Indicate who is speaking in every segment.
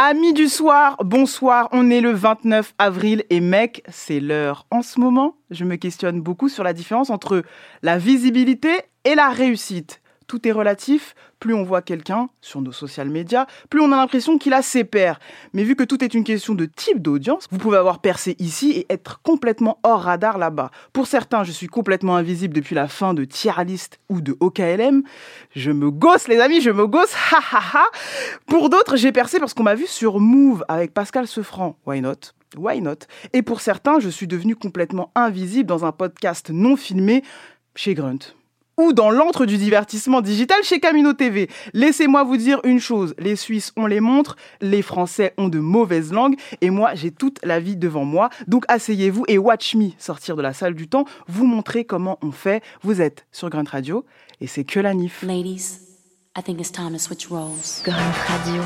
Speaker 1: Amis du soir, bonsoir, on est le 29 avril et mec, c'est l'heure. En ce moment, je me questionne beaucoup sur la différence entre la visibilité et la réussite. Tout est relatif, plus on voit quelqu'un sur nos social médias, plus on a l'impression qu'il a ses pairs. Mais vu que tout est une question de type d'audience, vous pouvez avoir percé ici et être complètement hors radar là-bas. Pour certains, je suis complètement invisible depuis la fin de Tieralist ou de OKLM. Je me gosse, les amis, je me gosse, ha ha ha. Pour d'autres, j'ai percé parce qu'on m'a vu sur Move avec Pascal Sefranc. Why not? Why not? Et pour certains, je suis devenu complètement invisible dans un podcast non filmé chez Grunt ou dans l'antre du divertissement digital chez Camino TV. Laissez-moi vous dire une chose, les Suisses ont les montres, les Français ont de mauvaises langues et moi j'ai toute la vie devant moi. Donc asseyez-vous et watch me sortir de la salle du temps, vous montrer comment on fait. Vous êtes sur Grunt Radio et c'est que la NIF.
Speaker 2: Ladies, I think it's time to switch roles.
Speaker 3: Grunt Radio.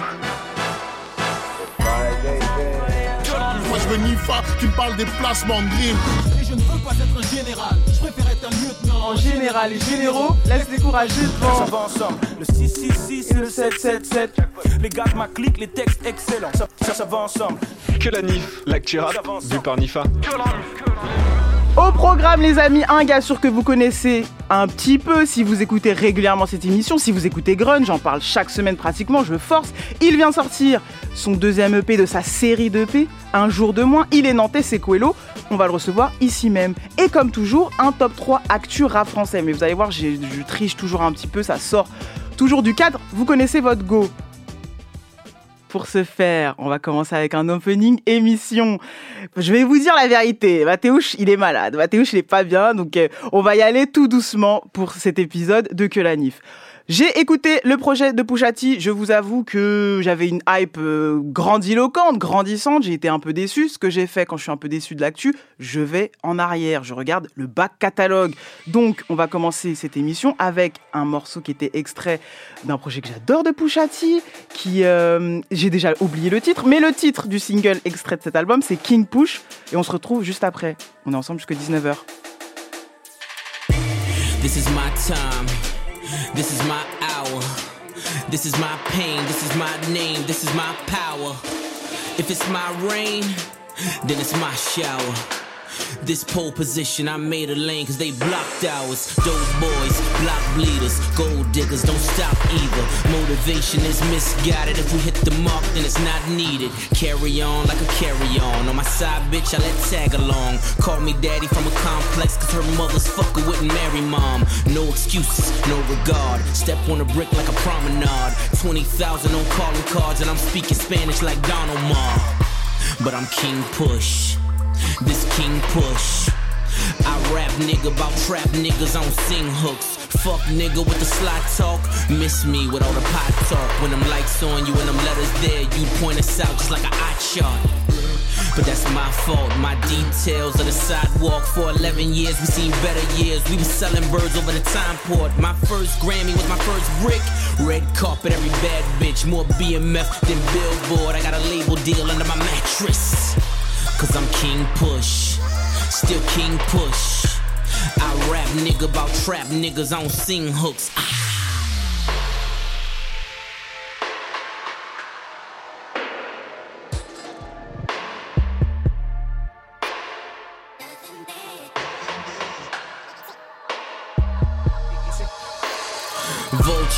Speaker 4: Moi je veux Nifa qui me parle des placements de.
Speaker 5: Et je ne veux pas être un général, préfère être un lieutenant.
Speaker 1: En général, les généraux laissent les courageux
Speaker 6: Ça
Speaker 1: devant.
Speaker 6: va ensemble, le 666 et le 777. Les gars de ma clique, les textes excellents. Ça, ça, ça va ensemble.
Speaker 7: Que la NIF, l'actu rap, vu par Nifa.
Speaker 1: Au programme, les amis, un gars sûr que vous connaissez un petit peu si vous écoutez régulièrement cette émission, si vous écoutez Grunge, j'en parle chaque semaine pratiquement, je force. Il vient sortir son deuxième EP de sa série d'EP, Un jour de moins. Il est nantais, c'est Coelho. On va le recevoir ici même. Et comme toujours, un top 3 actu rap français. Mais vous allez voir, je triche toujours un petit peu, ça sort toujours du cadre. Vous connaissez votre go. Pour ce faire, on va commencer avec un opening émission. Je vais vous dire la vérité. Mathéouche, il est malade. Mathéouche, il est pas bien. Donc, euh, on va y aller tout doucement pour cet épisode de Que la Nif. J'ai écouté le projet de Pouchati. Je vous avoue que j'avais une hype euh, grandiloquente, grandissante. J'ai été un peu déçu. Ce que j'ai fait quand je suis un peu déçu de l'actu, je vais en arrière. Je regarde le back catalogue. Donc, on va commencer cette émission avec un morceau qui était extrait d'un projet que j'adore de Pouchati, qui euh, j'ai déjà oublié le titre, mais le titre du single extrait de cet album, c'est King Push, et on se retrouve juste après. On est ensemble jusqu'à 19h.
Speaker 8: This is my time. This is my hour. This is my pain. This is my name. This is my power. If it's my rain, then it's my shower. This pole position, I made a lane cause they blocked ours. Dope boys, block bleeders, gold diggers, don't stop either. Motivation is misguided. If we hit the mark, then it's not needed. Carry on like a carry on. On my side, bitch, I let tag along. Call me daddy from a complex cause her mother's fucker wouldn't marry mom. No excuses, no regard. Step on a brick like a promenade. 20,000 on calling cards, and I'm speaking Spanish like Don Omar. But I'm King Push. This King Push. I rap nigga about trap niggas on sing hooks. Fuck nigga with the slot talk. Miss me with all the pot talk. When them lights on you and them letters there, you point us out just like a eye chart. But that's my fault. My details of the sidewalk for 11 years. We seen better years. We was selling birds over the time port. My first Grammy was my first brick. Red carpet, every bad bitch. More BMF than Billboard. I got a label deal under my mattress. Cause I'm King Push. Still King Push. I rap nigga about trap niggas on sing hooks. Ah.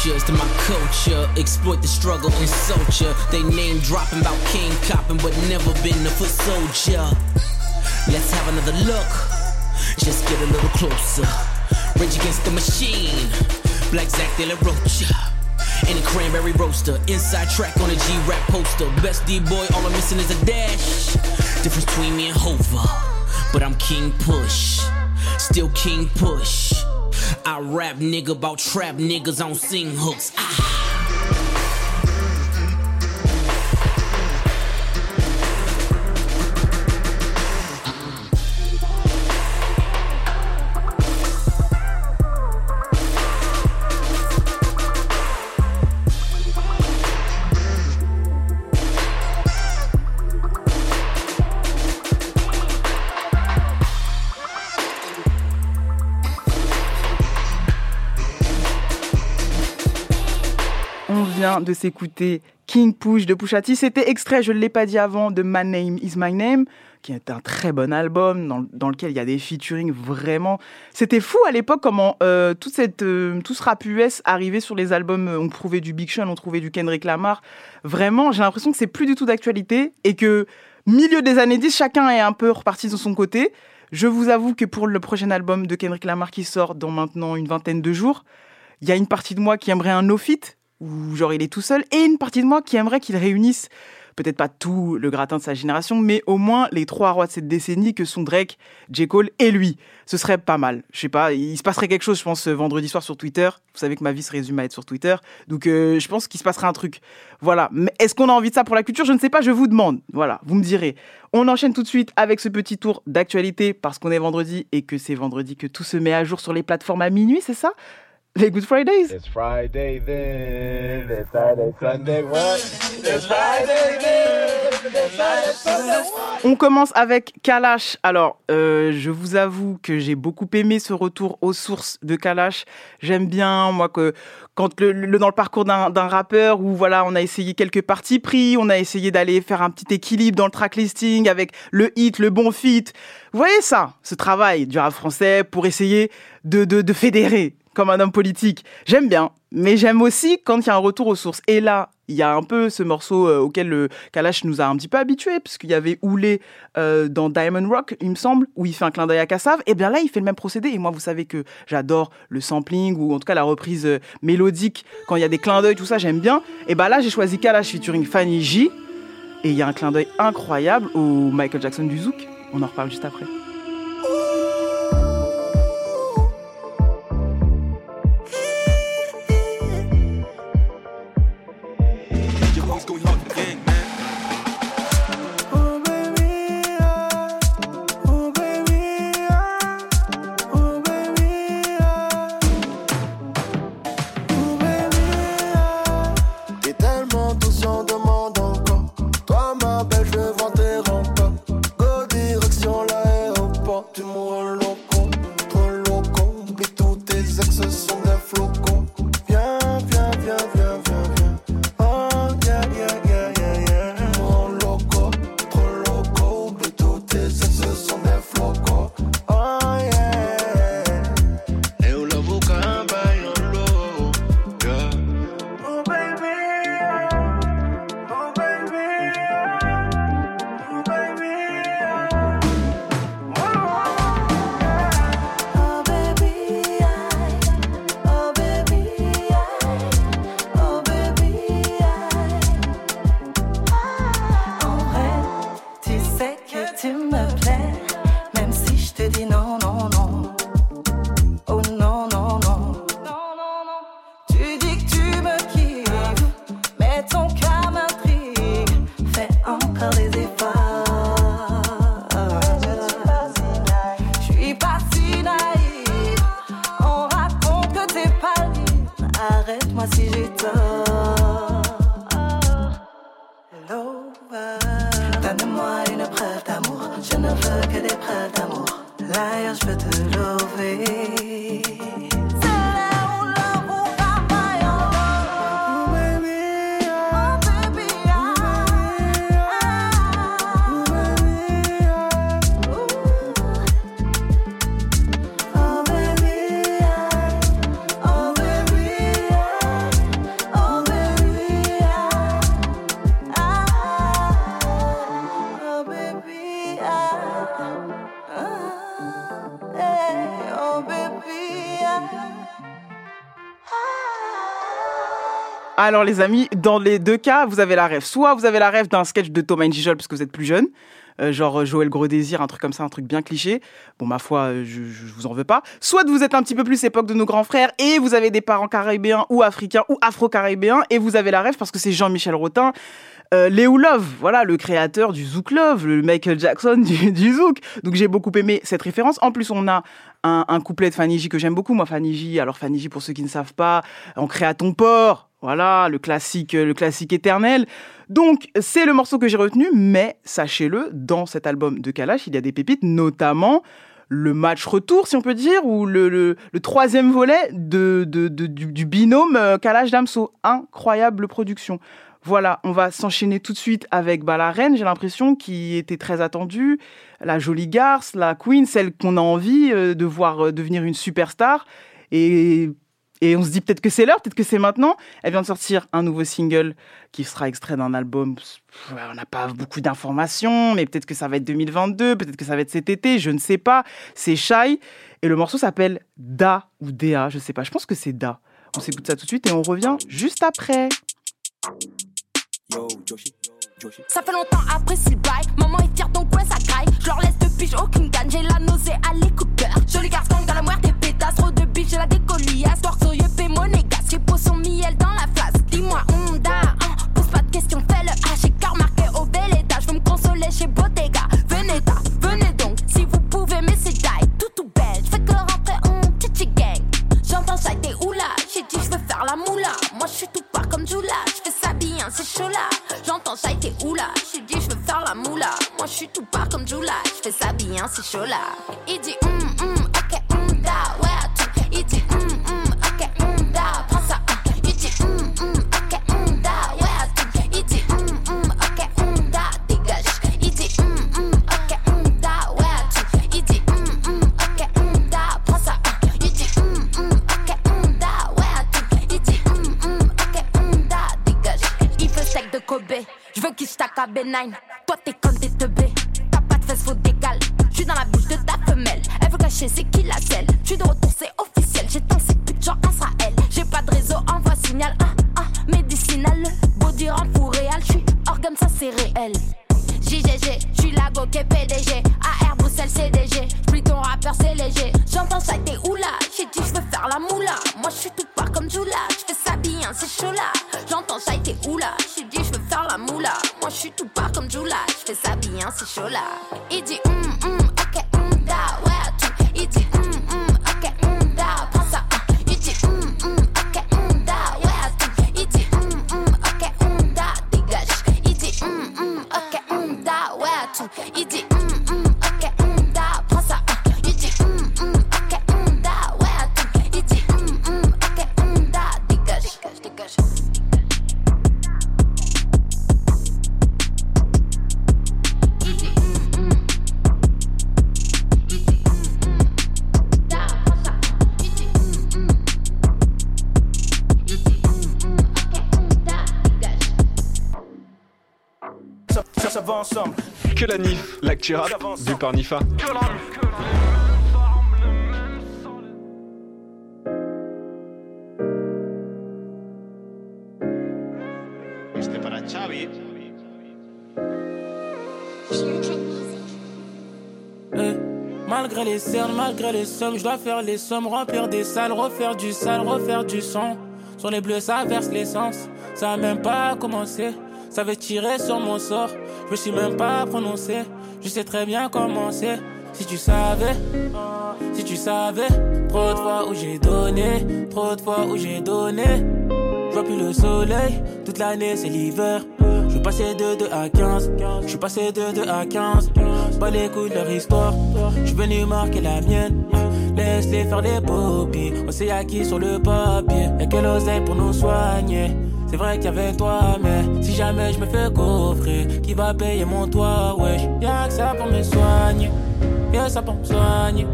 Speaker 8: Vultures to my culture, exploit the struggle, and ya. They name dropping about king copping, but never been a foot soldier. Let's have another look, just get a little closer. Rage against the machine, Black Zack De La Rocha. In a cranberry roaster, inside track on a G-rap poster. Best D-boy, all I'm missing is a dash. Difference between me and Hova, but I'm King Push, still King Push. I rap nigga about trap niggas on sing hooks. Ah.
Speaker 1: De s'écouter King Push de Pusha T. C'était extrait, je ne l'ai pas dit avant, de My Name Is My Name, qui est un très bon album dans, dans lequel il y a des featuring vraiment. C'était fou à l'époque comment euh, toute cette, euh, tout ce rap US arrivait sur les albums. On trouvait du Big Sean, on trouvait du Kendrick Lamar. Vraiment, j'ai l'impression que c'est plus du tout d'actualité et que milieu des années 10, chacun est un peu reparti de son côté. Je vous avoue que pour le prochain album de Kendrick Lamar qui sort dans maintenant une vingtaine de jours, il y a une partie de moi qui aimerait un no-fit, où genre il est tout seul, et une partie de moi qui aimerait qu'il réunisse peut-être pas tout le gratin de sa génération, mais au moins les trois rois de cette décennie que sont Drake, J. Cole et lui. Ce serait pas mal. Je sais pas, il se passerait quelque chose, je pense, vendredi soir sur Twitter. Vous savez que ma vie se résume à être sur Twitter. Donc euh, je pense qu'il se passerait un truc. Voilà. Mais est-ce qu'on a envie de ça pour la culture? Je ne sais pas, je vous demande. Voilà, vous me direz. On enchaîne tout de suite avec ce petit tour d'actualité parce qu'on est vendredi et que c'est vendredi que tout se met à jour sur les plateformes à minuit, c'est ça? Les Good Fridays.
Speaker 3: It's Friday then, it's Saturday, Sunday, what? It's Friday then, it's Saturday, Sunday, what?
Speaker 1: On commence avec Kalash. Alors, euh, je vous avoue que j'ai beaucoup aimé ce retour aux sources de Kalash. J'aime bien, moi, que quand le, le- dans le parcours d'un d'un rappeur où voilà, on a essayé quelques parties pris, on a essayé d'aller faire un petit équilibre dans le track listing avec le hit, le bon fit. Vous voyez ça, ce travail du rap français pour essayer de, de, de fédérer comme un homme politique. J'aime bien, mais j'aime aussi quand il y a un retour aux sources. Et là, il y a un peu ce morceau euh, auquel le Kalash nous a un petit peu habitués, puisqu'il y avait Oulé euh, dans Diamond Rock, il me semble, où il fait un clin d'œil à Kassav. Et bien là, il fait le même procédé. Et moi, vous savez que j'adore le sampling, ou en tout cas la reprise euh, mélodique, quand il y a des clins d'œil, tout ça, j'aime bien. Et ben là, j'ai choisi Kalash featuring Fanny J. Et il y a un clin d'œil incroyable au Michael Jackson du Zouk. On en reparle juste après. Alors les amis, dans les deux cas, vous avez la rêve. Soit vous avez la rêve d'un sketch de Thomas Gijol parce que vous êtes plus jeune, euh, genre euh, Joël Gros Désir, un truc comme ça, un truc bien cliché. Bon, ma foi, euh, je, je vous en veux pas. Soit vous êtes un petit peu plus époque de nos grands frères et vous avez des parents caribéens ou africains ou afro-caribéens et vous avez la rêve parce que c'est Jean-Michel Rotin. Euh, Léo Love, voilà, le créateur du Zouk Love, le Michael Jackson du, du Zouk. Donc j'ai beaucoup aimé cette référence. En plus, on a un, couplet de Fanny que j'aime beaucoup. Moi, Fanny alors Fanny pour ceux qui ne savent pas, on crée à ton port. Voilà, le classique, le classique éternel. Donc, c'est le morceau que j'ai retenu, mais sachez-le, dans cet album de Kalash, il y a des pépites, notamment le match retour, si on peut dire, ou le, troisième volet de- du, du binôme euh, Kalash Damso. Incroyable production. Voilà, on va s'enchaîner tout de suite avec bah, la reine, j'ai l'impression, qui était très attendue, la jolie garce, la queen, celle qu'on a envie euh, de voir euh, devenir une superstar. Et, et on se dit peut-être que c'est l'heure, peut-être que c'est maintenant. Elle vient de sortir un nouveau single qui sera extrait d'un album. On n'a pas beaucoup d'informations, mais peut-être que ça va être 2022, peut-être que ça va être cet été, je ne sais pas. C'est Shy. Et le morceau s'appelle Da ou Da, je sais pas. Je pense que c'est Da. On s'écoute ça tout de suite et on revient juste après.
Speaker 9: Ça fait longtemps après s'il bail. Maman est fière donc ouais ça graille. Je leur laisse depuis j'ai aucune gagne. J'ai la nausée à l'écouteur. Joli garçon dans la moire des pétasses. Trop de biches, j'ai la décolliasse. Torse yeux, monégasque. J'ai peau son miel dans la face. Dis-moi, Honda. hein, pose pas de questions, fais le H. J'ai car marqué au bel étage. Je veux me consoler chez Bottega. Venez, ta, venez donc. Si vous pouvez, mais c'est die. Tout tout belle. Je que rentrer en titi gang. J'entends ça, t'es oula. J'ai dit, je veux faire la moula. Moi, je suis tout pas comme Jula. C'est chaud là. J'entends ça, t'es oula. J'ai dit, je veux faire la moula. Moi, je suis tout pas comme Jula. Je fais ça bien, c'est chaud là. Il dit, hum, hum, ok, qu'il
Speaker 7: Rap, vu par Nifa.
Speaker 4: Xavi.
Speaker 5: Eh, Malgré les cernes, malgré les sommes, je dois faire les sommes, remplir des salles, refaire du sale, refaire du son. Sur les bleus, ça verse l'essence. Ça a même pas commencé. Ça veut tirer sur mon sort. Je me suis même pas prononcé. Je sais très bien comment c'est. Si tu savais, si tu savais, trop de fois où j'ai donné, trop de fois où j'ai donné. Je vois plus le soleil, toute l'année c'est l'hiver. Je passé de 2 à 15, je suis passé de 2 à 15. Pas les couilles de leur histoire, je suis venu marquer la mienne. Laisse-les faire les poppies, on s'est acquis sur le papier. Y'a que l'oseille pour nous soigner. C'est vrai qu'il y avait toi, mais si jamais je me fais coffrer, qui va payer mon toit, wesh? Y'a que ça pour me soigner, que ça pour me soigner,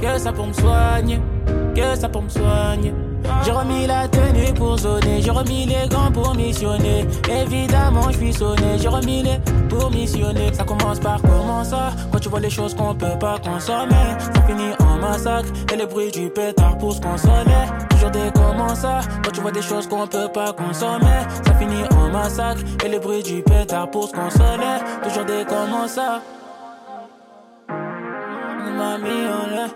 Speaker 5: que ça pour me soigner, que ça pour me soigner. J'ai remis la tenue pour zoner, j'ai remis les gants pour missionner. Évidemment, je suis sonné, j'ai remis les pour missionner. Ça commence par comment ça? Quand tu vois les choses qu'on peut pas consommer, ça finit en massacre et le bruit du pétard pour se consoler. Toujours des comment Quand tu vois des choses qu'on peut pas consommer, ça finit en massacre et le bruit du pétard pour se consoler. Toujours des comment m'a mis en l'air.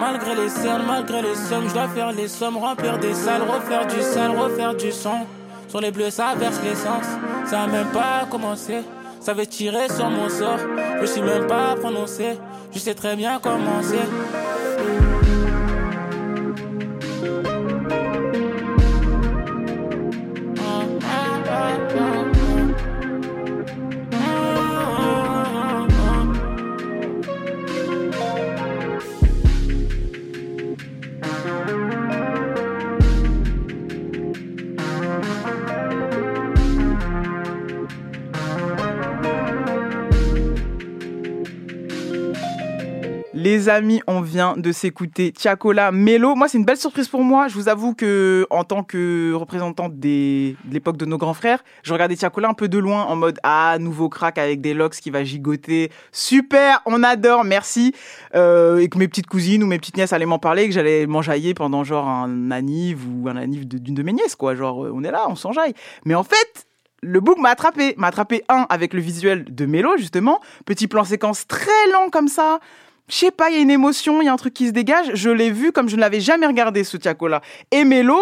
Speaker 5: Malgré les cernes, malgré les sommes, je dois faire les sommes, remplir des salles, refaire du sale, refaire du son. Sur les bleus, ça verse l'essence. Ça a même pas commencé. Ça veut tirer sur mon sort. Je suis même pas prononcé. Je sais très bien comment c'est.
Speaker 1: Les amis, on vient de s'écouter Tiakola Melo. Moi, c'est une belle surprise pour moi. Je vous avoue que, en tant que représentante de l'époque de nos grands frères, je regardais Tiakola un peu de loin en mode Ah, nouveau crack avec des locks qui va gigoter. Super, on adore, merci. Euh, et que mes petites cousines ou mes petites nièces allaient m'en parler, et que j'allais m'enjailler pendant genre un anniv ou un anniv d'une de mes nièces, quoi. Genre, euh, on est là, on s'enjaille. Mais en fait, le book m'a attrapé. M'a attrapé, un, avec le visuel de Mélo, justement. Petit plan séquence très lent comme ça. Je sais pas, il y a une émotion, il y a un truc qui se dégage. Je l'ai vu comme je ne l'avais jamais regardé, ce Tiakola. Et Mélo,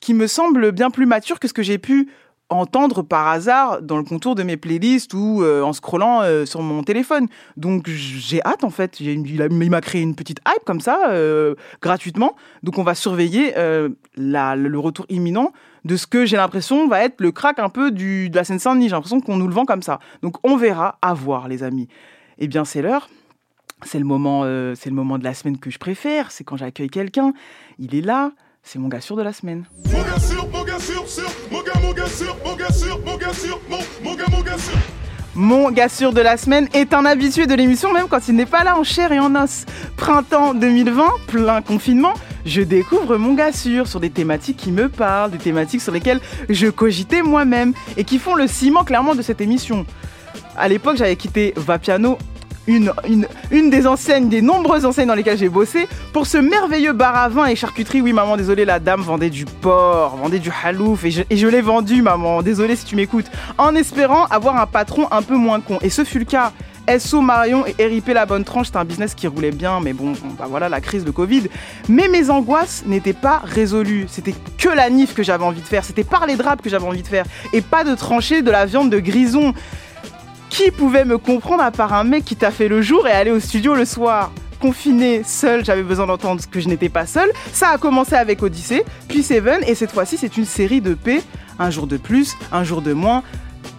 Speaker 1: qui me semble bien plus mature que ce que j'ai pu entendre par hasard dans le contour de mes playlists ou euh, en scrollant euh, sur mon téléphone. Donc j'ai hâte en fait. Il, m'a créé une petite hype comme ça, euh, gratuitement. Donc on va surveiller le retour imminent de ce que j'ai l'impression va être le crack un peu du, de la Seine-Saint-Denis. J'ai l'impression qu'on nous le vend comme ça. Donc on verra, à voir les amis. Eh bien c'est l'heure. C'est le moment, euh, c'est le moment de la semaine que je préfère. C'est quand j'accueille quelqu'un. Il est là. C'est mon gars sûr de la semaine.
Speaker 4: Mon gars sûr, mon gars sûr, sûr, mon gars, mon gars sûr, mon gars sûr, mon gars sûr, mon, mon gars, mon gars sûr.
Speaker 1: Mon gars sûr de la semaine est un habitué de l'émission, même quand il n'est pas là en chair et en os. Printemps 2020, plein confinement, je découvre mon gars sûr sur des thématiques qui me parlent, des thématiques sur lesquelles je cogitais moi-même et qui font le ciment clairement de cette émission. À l'époque, j'avais quitté Vapiano, une, des enseignes, des nombreuses enseignes dans lesquelles j'ai bossé, pour ce merveilleux bar à vin et charcuterie. Oui, maman, désolé, la dame vendait du porc, vendait du halouf, et je, et je l'ai vendu, maman. Désolé si tu m'écoutes. En espérant avoir un patron un peu moins con. Et ce fut le cas. SO Marion et RIP La Bonne Tranche, c'était un business qui roulait bien, mais bon, bah voilà la crise de Covid. Mais mes angoisses n'étaient pas résolues. C'était que la nif que j'avais envie de faire. C'était par les draps que j'avais envie de faire. Et pas de trancher de la viande de grison. Qui pouvait me comprendre à part un mec qui t'a fait le jour et aller au studio le soir? Confiné, seul, j'avais besoin d'entendre que je n'étais pas seul. Ça a commencé avec Odyssée, puis Seven, et cette fois-ci, c'est une série de P. Un jour de plus, un jour de moins.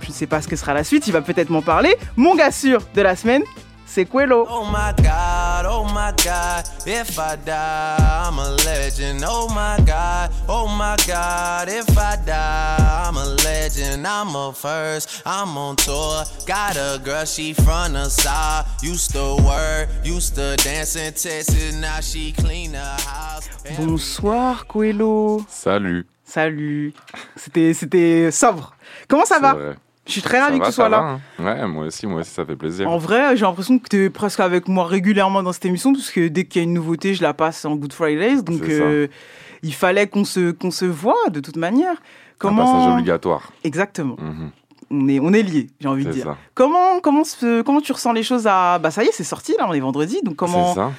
Speaker 1: Je ne sais pas ce que sera la suite, il va peut-être m'en parler. Mon gars sûr de la semaine, c'est Quello.
Speaker 10: Oh my god, oh my god, if I die, I'm a legend. Oh my god, oh my god, if I die, I'm a legend. I'm a first, I'm on tour. Got a girl, she from the side. Used to work, used to dance in Texas, now she clean the house.
Speaker 1: Bonsoir Quello.
Speaker 11: Salut.
Speaker 1: Salut. C'était, c'était sobre. Comment ça va?
Speaker 11: vrai.
Speaker 1: Je suis très ravi que tu sois là.
Speaker 11: va, hein. Ouais, moi aussi, moi aussi, ça fait plaisir.
Speaker 1: En vrai, j'ai l'impression que tu es presque avec moi régulièrement dans cette émission, parce que dès qu'il y a une nouveauté, je la passe en Good Fridays. Donc, euh, il fallait qu'on se, qu'on se voit de toute manière.
Speaker 11: Un
Speaker 1: Comment...
Speaker 11: passage obligatoire.
Speaker 1: Exactement.
Speaker 11: Mhm.
Speaker 1: On est, on est liés, j'ai envie de dire.
Speaker 11: ça.
Speaker 1: Comment, comment, comment tu ressens les choses à... Bah ça y est, c'est sorti, là, on est vendredi. Donc comment,
Speaker 11: C'est ça.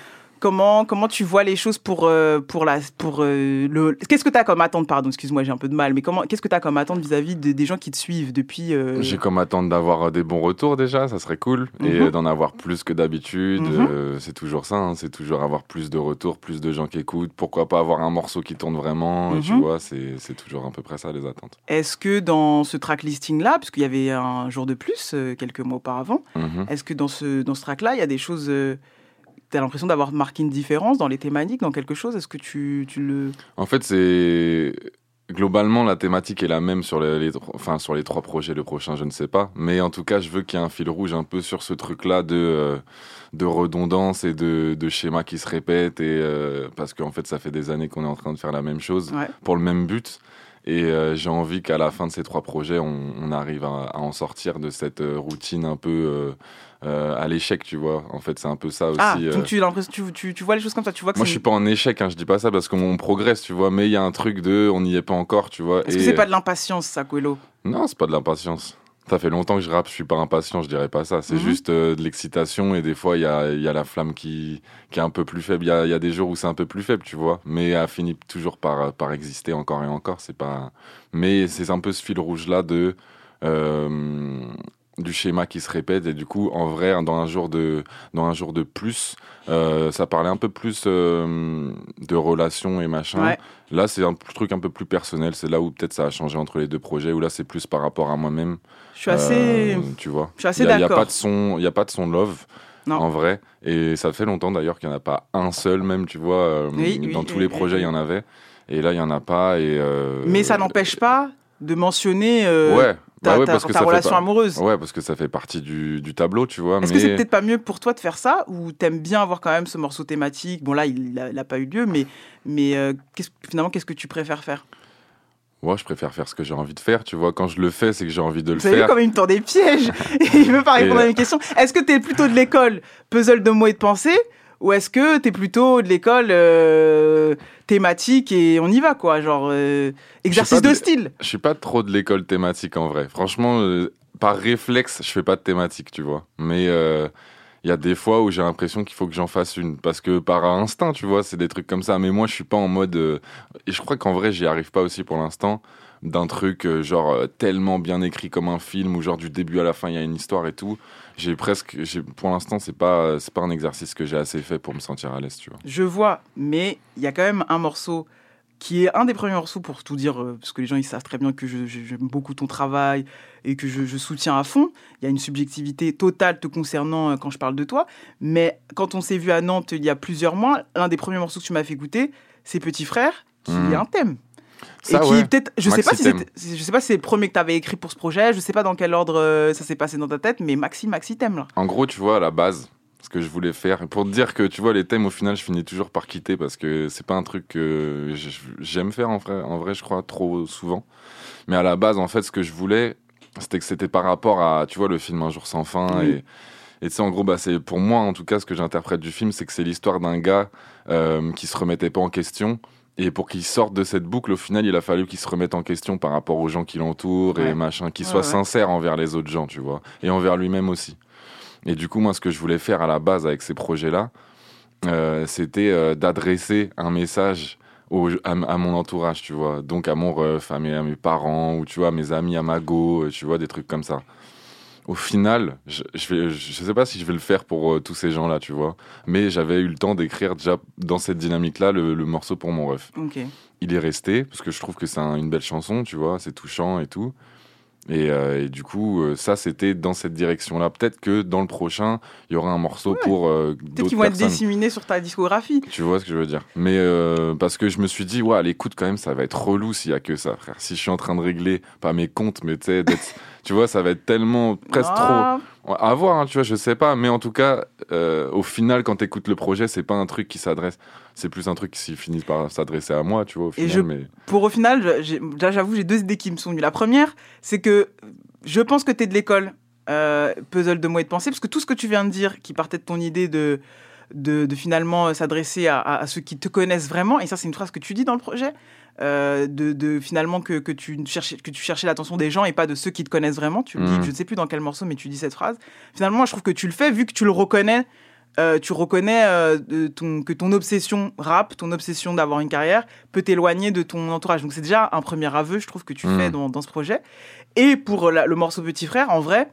Speaker 1: Comment, comment tu vois les choses pour, euh, pour, la, pour euh, le... Qu'est-ce que tu as comme attente, pardon, excuse-moi, j'ai un peu de mal, mais comment, qu'est-ce que tu as comme attente vis-à-vis de- des gens qui te suivent depuis... euh,
Speaker 11: J'ai comme attente d'avoir des bons retours déjà, ça serait cool. Et
Speaker 1: Mhm.
Speaker 11: d'en avoir plus que d'habitude.
Speaker 1: Mhm.
Speaker 11: c'est toujours ça, hein, c'est toujours avoir plus de retours, plus de gens qui écoutent. Pourquoi pas avoir un morceau qui tourne vraiment, tu
Speaker 1: Mhm.
Speaker 11: vois, c'est c'est toujours à peu près ça les attentes.
Speaker 1: Est-ce que dans ce track listing-là, puisqu'il y avait un jour de plus quelques mois auparavant, est-ce que dans ce, dans ce track-là, il y a des choses. Tu as l'impression d'avoir marqué une différence dans les thématiques, dans quelque chose? Est-ce que tu, tu le.
Speaker 11: En fait, c'est globalement la thématique est la même sur les, les enfin sur les trois projets. Le prochain, je ne sais pas, mais en tout cas, je veux qu'il y ait un fil rouge un peu sur ce truc-là de euh, de redondance et de, de schémas qui se répètent et euh, parce qu'en fait, ça fait des années qu'on est en train de faire la même chose
Speaker 1: Ouais.
Speaker 11: pour le même but. Et euh, j'ai envie qu'à la fin de ces trois projets, on, on arrive à, à en sortir de cette routine un peu euh, euh, à l'échec, tu vois. En fait, c'est un peu ça aussi.
Speaker 1: Ah,
Speaker 11: euh,
Speaker 1: donc tu, l'impression- tu, tu, tu vois les choses comme ça tu vois que
Speaker 11: moi, je suis pas en échec, hein, je dis pas ça parce qu'on on progresse, tu vois, mais il y a un truc de on n'y est pas encore, tu vois.
Speaker 1: Est-ce que
Speaker 11: et-
Speaker 1: c'est pas de l'impatience, ça, Quello
Speaker 11: Non, c'est pas de l'impatience. Ça fait longtemps que je rappe, je suis pas impatient, je dirais pas ça. C'est
Speaker 1: Mhm.
Speaker 11: juste euh, de l'excitation et des fois, il y a, il y a la flamme qui, qui est un peu plus faible. Il y a, il y a des jours où c'est un peu plus faible, tu vois, mais elle finit toujours par, par exister encore et encore. C'est pas... Mais c'est un peu ce fil rouge-là de. euh, du schéma qui se répète et du coup en vrai dans un jour de dans un jour de plus euh, ça parlait un peu plus euh, de relations et machin
Speaker 1: Ouais.
Speaker 11: là c'est un truc un peu plus personnel c'est là où peut-être ça a changé entre les deux projets où là c'est plus par rapport à moi-même
Speaker 1: Je suis assez-
Speaker 11: Euh, tu vois
Speaker 1: je suis assez
Speaker 11: il y a- il y a
Speaker 1: d'accord.
Speaker 11: pas de son il y a pas de son love
Speaker 1: Non.
Speaker 11: en vrai et ça fait longtemps d'ailleurs qu'il n'y en a pas un seul même tu vois
Speaker 1: Oui,
Speaker 11: dans
Speaker 1: oui,
Speaker 11: tous les projets il y en avait et là il y en a pas et
Speaker 1: Mais ça n'empêche pas de mentionner.
Speaker 11: ouais
Speaker 1: ta,
Speaker 11: Bah ouais,
Speaker 1: ta-
Speaker 11: parce que
Speaker 1: ta
Speaker 11: ça fait
Speaker 1: relation
Speaker 11: pas-
Speaker 1: amoureuse.
Speaker 11: Ouais, parce que ça fait partie du, du tableau, tu vois.
Speaker 1: Est-ce
Speaker 11: mais...
Speaker 1: que c'est peut-être pas mieux pour toi de faire ça ou t'aimes bien avoir quand même ce morceau thématique? Bon là, il n'a pas eu lieu, mais, mais euh, qu'est-ce- finalement, qu'est-ce que tu préfères faire?
Speaker 11: Ouais, je préfère faire ce que j'ai envie de faire, tu vois. Quand je le fais, c'est que j'ai envie de le
Speaker 1: Vous
Speaker 11: faire.
Speaker 1: comme il me tend des pièges il veut pas répondre
Speaker 11: Et,
Speaker 1: à mes questions. Est-ce que t'es plutôt de l'école puzzle de mots et de pensée ou est-ce que t'es plutôt de l'école euh, thématique et on y va quoi, genre euh, exercice de
Speaker 11: de-
Speaker 1: style
Speaker 11: Je suis pas trop de l'école thématique en vrai. Franchement, euh, par réflexe, je fais pas de thématique, tu vois. Mais il y a des fois où j'ai l'impression qu'il faut que j'en fasse une parce que par instinct, tu vois, c'est des trucs comme ça. Mais moi, je suis pas en mode. euh, Et je crois qu'en vrai, j'y arrive pas aussi pour l'instant. D'un truc euh, genre euh, tellement bien écrit comme un film où genre du début à la fin il y a une histoire et tout. J'ai presque, pour l'instant c'est pas c'est pas un exercice que j'ai assez fait pour me sentir à l'aise, tu vois.
Speaker 1: Je vois, mais il y a quand même un morceau qui est un des premiers morceaux pour tout dire, euh, parce que les gens ils savent très bien que j'aime beaucoup ton travail et que je, je soutiens à fond. Il y a une subjectivité totale te concernant euh, quand je parle de toi. Mais quand on s'est vu à Nantes il y a plusieurs mois, l'un des premiers morceaux que tu m'as fait écouter, c'est Petit Frère, qui
Speaker 11: Mhm.
Speaker 1: est un thème.
Speaker 11: Ça,
Speaker 1: et qui
Speaker 11: ouais.
Speaker 1: peut-être, je sais pas si je sais pas si c'est le premier que tu avais écrit pour ce projet, je sais pas dans quel ordre euh, ça s'est passé dans ta tête, mais Maxi Maxi thème là.
Speaker 11: En gros, tu vois, à la base, ce que je voulais faire, pour te dire que tu vois, les thèmes, au final, je finis toujours par quitter parce que c'est pas un truc que j'aime faire en vrai, en vrai, je crois, trop souvent. Mais à la base, en fait, ce que je voulais, c'était que c'était par rapport à, tu vois, le film Un jour sans fin.
Speaker 1: Oui.
Speaker 11: Et, et tu sais, en gros, bah, c'est pour moi, en tout cas, ce que j'interprète du film, c'est que c'est l'histoire d'un gars euh, qui se remettait pas en question. Et pour qu'il sorte de cette boucle, au final, il a fallu qu'il se remette en question par rapport aux gens qui l'entourent
Speaker 1: Ouais.
Speaker 11: et machin, qu'il soit
Speaker 1: ouais.
Speaker 11: sincère envers les autres gens, tu vois, et envers lui-même aussi. Et du coup, moi, ce que je voulais faire à la base avec ces projets-là, euh, c'était euh, d'adresser un message au- à, m- à mon entourage, tu vois. Donc à mon ref, à mes, à mes parents, ou tu vois, à mes amis, à ma go, euh, tu vois, des trucs comme ça. Au final, je, je, vais, je sais pas si je vais le faire pour euh, tous ces gens-là, tu vois. Mais j'avais eu le temps d'écrire déjà dans cette dynamique-là le, le morceau pour mon ref. Il est resté, parce que je trouve que c'est un- une belle chanson, tu vois, c'est touchant et tout. Et, euh, et du coup, euh, ça, c'était dans cette direction-là. Peut-être que dans le prochain, il y aura un morceau pour euh,
Speaker 1: Peut-être qu'ils vont être disséminés sur ta discographie.
Speaker 11: Tu vois ce que je veux dire Mais euh, parce que je me suis dit, ouais, l'écoute, quand même, ça va être relou s'il y a que ça, frère. Si je suis en train de régler, pas mes comptes, mais tu sais, tu vois, ça va être tellement, presque
Speaker 1: Ah.
Speaker 11: trop. À voir, hein, tu vois, je sais pas. Mais en tout cas, euh, au final, quand tu écoutes le projet, c'est pas un truc qui s'adresse. C'est plus un truc qui finit par s'adresser à moi, tu vois, au
Speaker 1: Et
Speaker 11: final.
Speaker 1: je,
Speaker 11: Mais...
Speaker 1: pour au final, je- là j'avoue, j'ai deux idées qui me sont venues. La première, c'est que je pense que tu es de l'école euh, puzzle de mots et de pensée, parce que tout ce que tu viens de dire, qui partait de ton idée de, de, de finalement euh, s'adresser à, à- à ceux qui te connaissent vraiment, et ça c'est une phrase que tu dis dans le projet, euh, de, de finalement que, que, tu cherchais, que tu cherchais l'attention des gens et pas de ceux qui te connaissent vraiment. Tu le dis,
Speaker 11: Mhm.
Speaker 1: je ne sais plus dans quel morceau, mais tu dis cette phrase. Finalement, moi, je trouve que tu le fais vu que tu le reconnais. euh, tu reconnais euh, ton, que ton obsession rap, ton obsession d'avoir une carrière, peut t'éloigner de ton entourage. Donc c'est déjà un premier aveu, je trouve, que tu
Speaker 11: Mhm.
Speaker 1: fais dans, dans ce projet. Et pour la- le morceau Petit Frère, en vrai,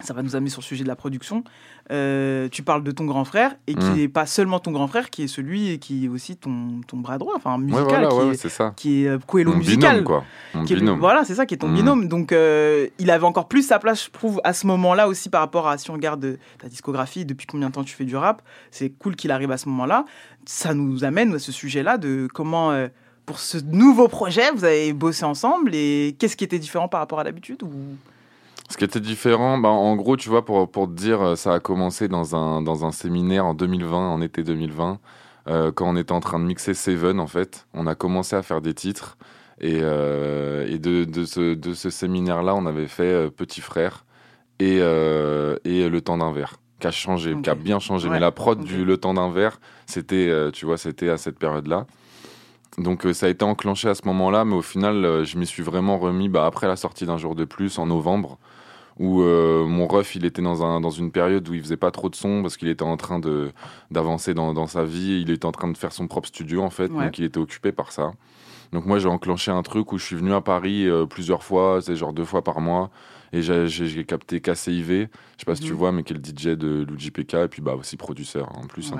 Speaker 1: ça va nous amener sur le sujet de la production. Euh, tu parles de ton grand frère, et qui n'est pas seulement ton grand frère, qui est celui qui est aussi ton, ton bras droit, enfin musical,
Speaker 11: voilà,
Speaker 1: qui,
Speaker 11: ouais,
Speaker 1: est,
Speaker 11: ouais, c'est ça.
Speaker 1: qui est euh, musical.
Speaker 11: binôme, quoi.
Speaker 1: Qui est voilà, c'est ça qui est ton
Speaker 11: Mhm.
Speaker 1: binôme. Donc, euh, il avait encore plus sa place, je trouve, à ce moment-là aussi par rapport à si on regarde ta discographie, depuis combien de temps tu fais du rap. C'est cool qu'il arrive à ce moment-là. Ça nous amène à ce sujet-là de comment, pour ce nouveau projet, vous avez bossé ensemble et qu'est-ce qui était différent par rapport à l'habitude ou...
Speaker 11: Ce qui était différent, bah, en gros, tu vois, pour, pour te dire, euh, ça a commencé dans un, dans un séminaire en 2020, en été 2020, euh, quand on était en train de mixer Seven, en fait. On a commencé à faire des titres. Et, euh, et de, de ce, de ce séminaire-là, on avait fait Petit Frère et, euh, et Le Temps d'un verre, qui a changé, qui a bien changé.
Speaker 1: Ouais,
Speaker 11: Mais la prod du Le Temps d'un verre, c'était, tu vois, c'était à cette période-là. Donc euh, ça a été enclenché à ce moment-là, mais au final, euh, je m'y suis vraiment remis bah, après la sortie d'un jour de plus, en novembre, où euh, mon ref, il était dans, un, dans une période où il faisait pas trop de son, parce qu'il était en train de d'avancer dans, dans sa vie, il était en train de faire son propre studio, en fait,
Speaker 1: Ouais.
Speaker 11: donc il était occupé par ça. Donc moi, j'ai enclenché un truc où je suis venu à Paris euh, plusieurs fois, c'est genre deux fois par mois, et j'ai- capté KCIV, je sais pas si tu
Speaker 1: Mhm.
Speaker 11: vois, mais qui est le DJ de Luigi PK, et puis bah, aussi producteur en plus. hein.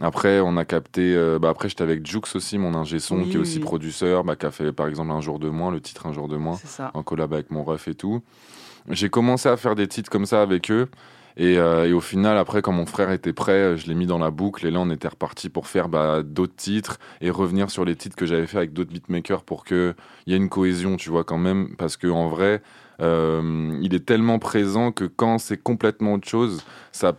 Speaker 11: Après, on a capté. euh, bah, après, j'étais avec Jux aussi, mon ingé son,
Speaker 1: Oui,
Speaker 11: qui est aussi
Speaker 1: oui.
Speaker 11: producteur, bah, qui a fait par exemple Un jour de moins, le titre Un jour de moins, en collab avec mon ref et tout. J'ai commencé à faire des titres comme ça avec eux. Et, euh, et au final, après, quand mon frère était prêt, euh, je l'ai mis dans la boucle. Et là, on était reparti pour faire bah, d'autres titres et revenir sur les titres que j'avais fait avec d'autres beatmakers pour qu'il y ait une cohésion, tu vois, quand même. Parce qu'en vrai, euh, il est tellement présent que quand c'est complètement autre chose, ça.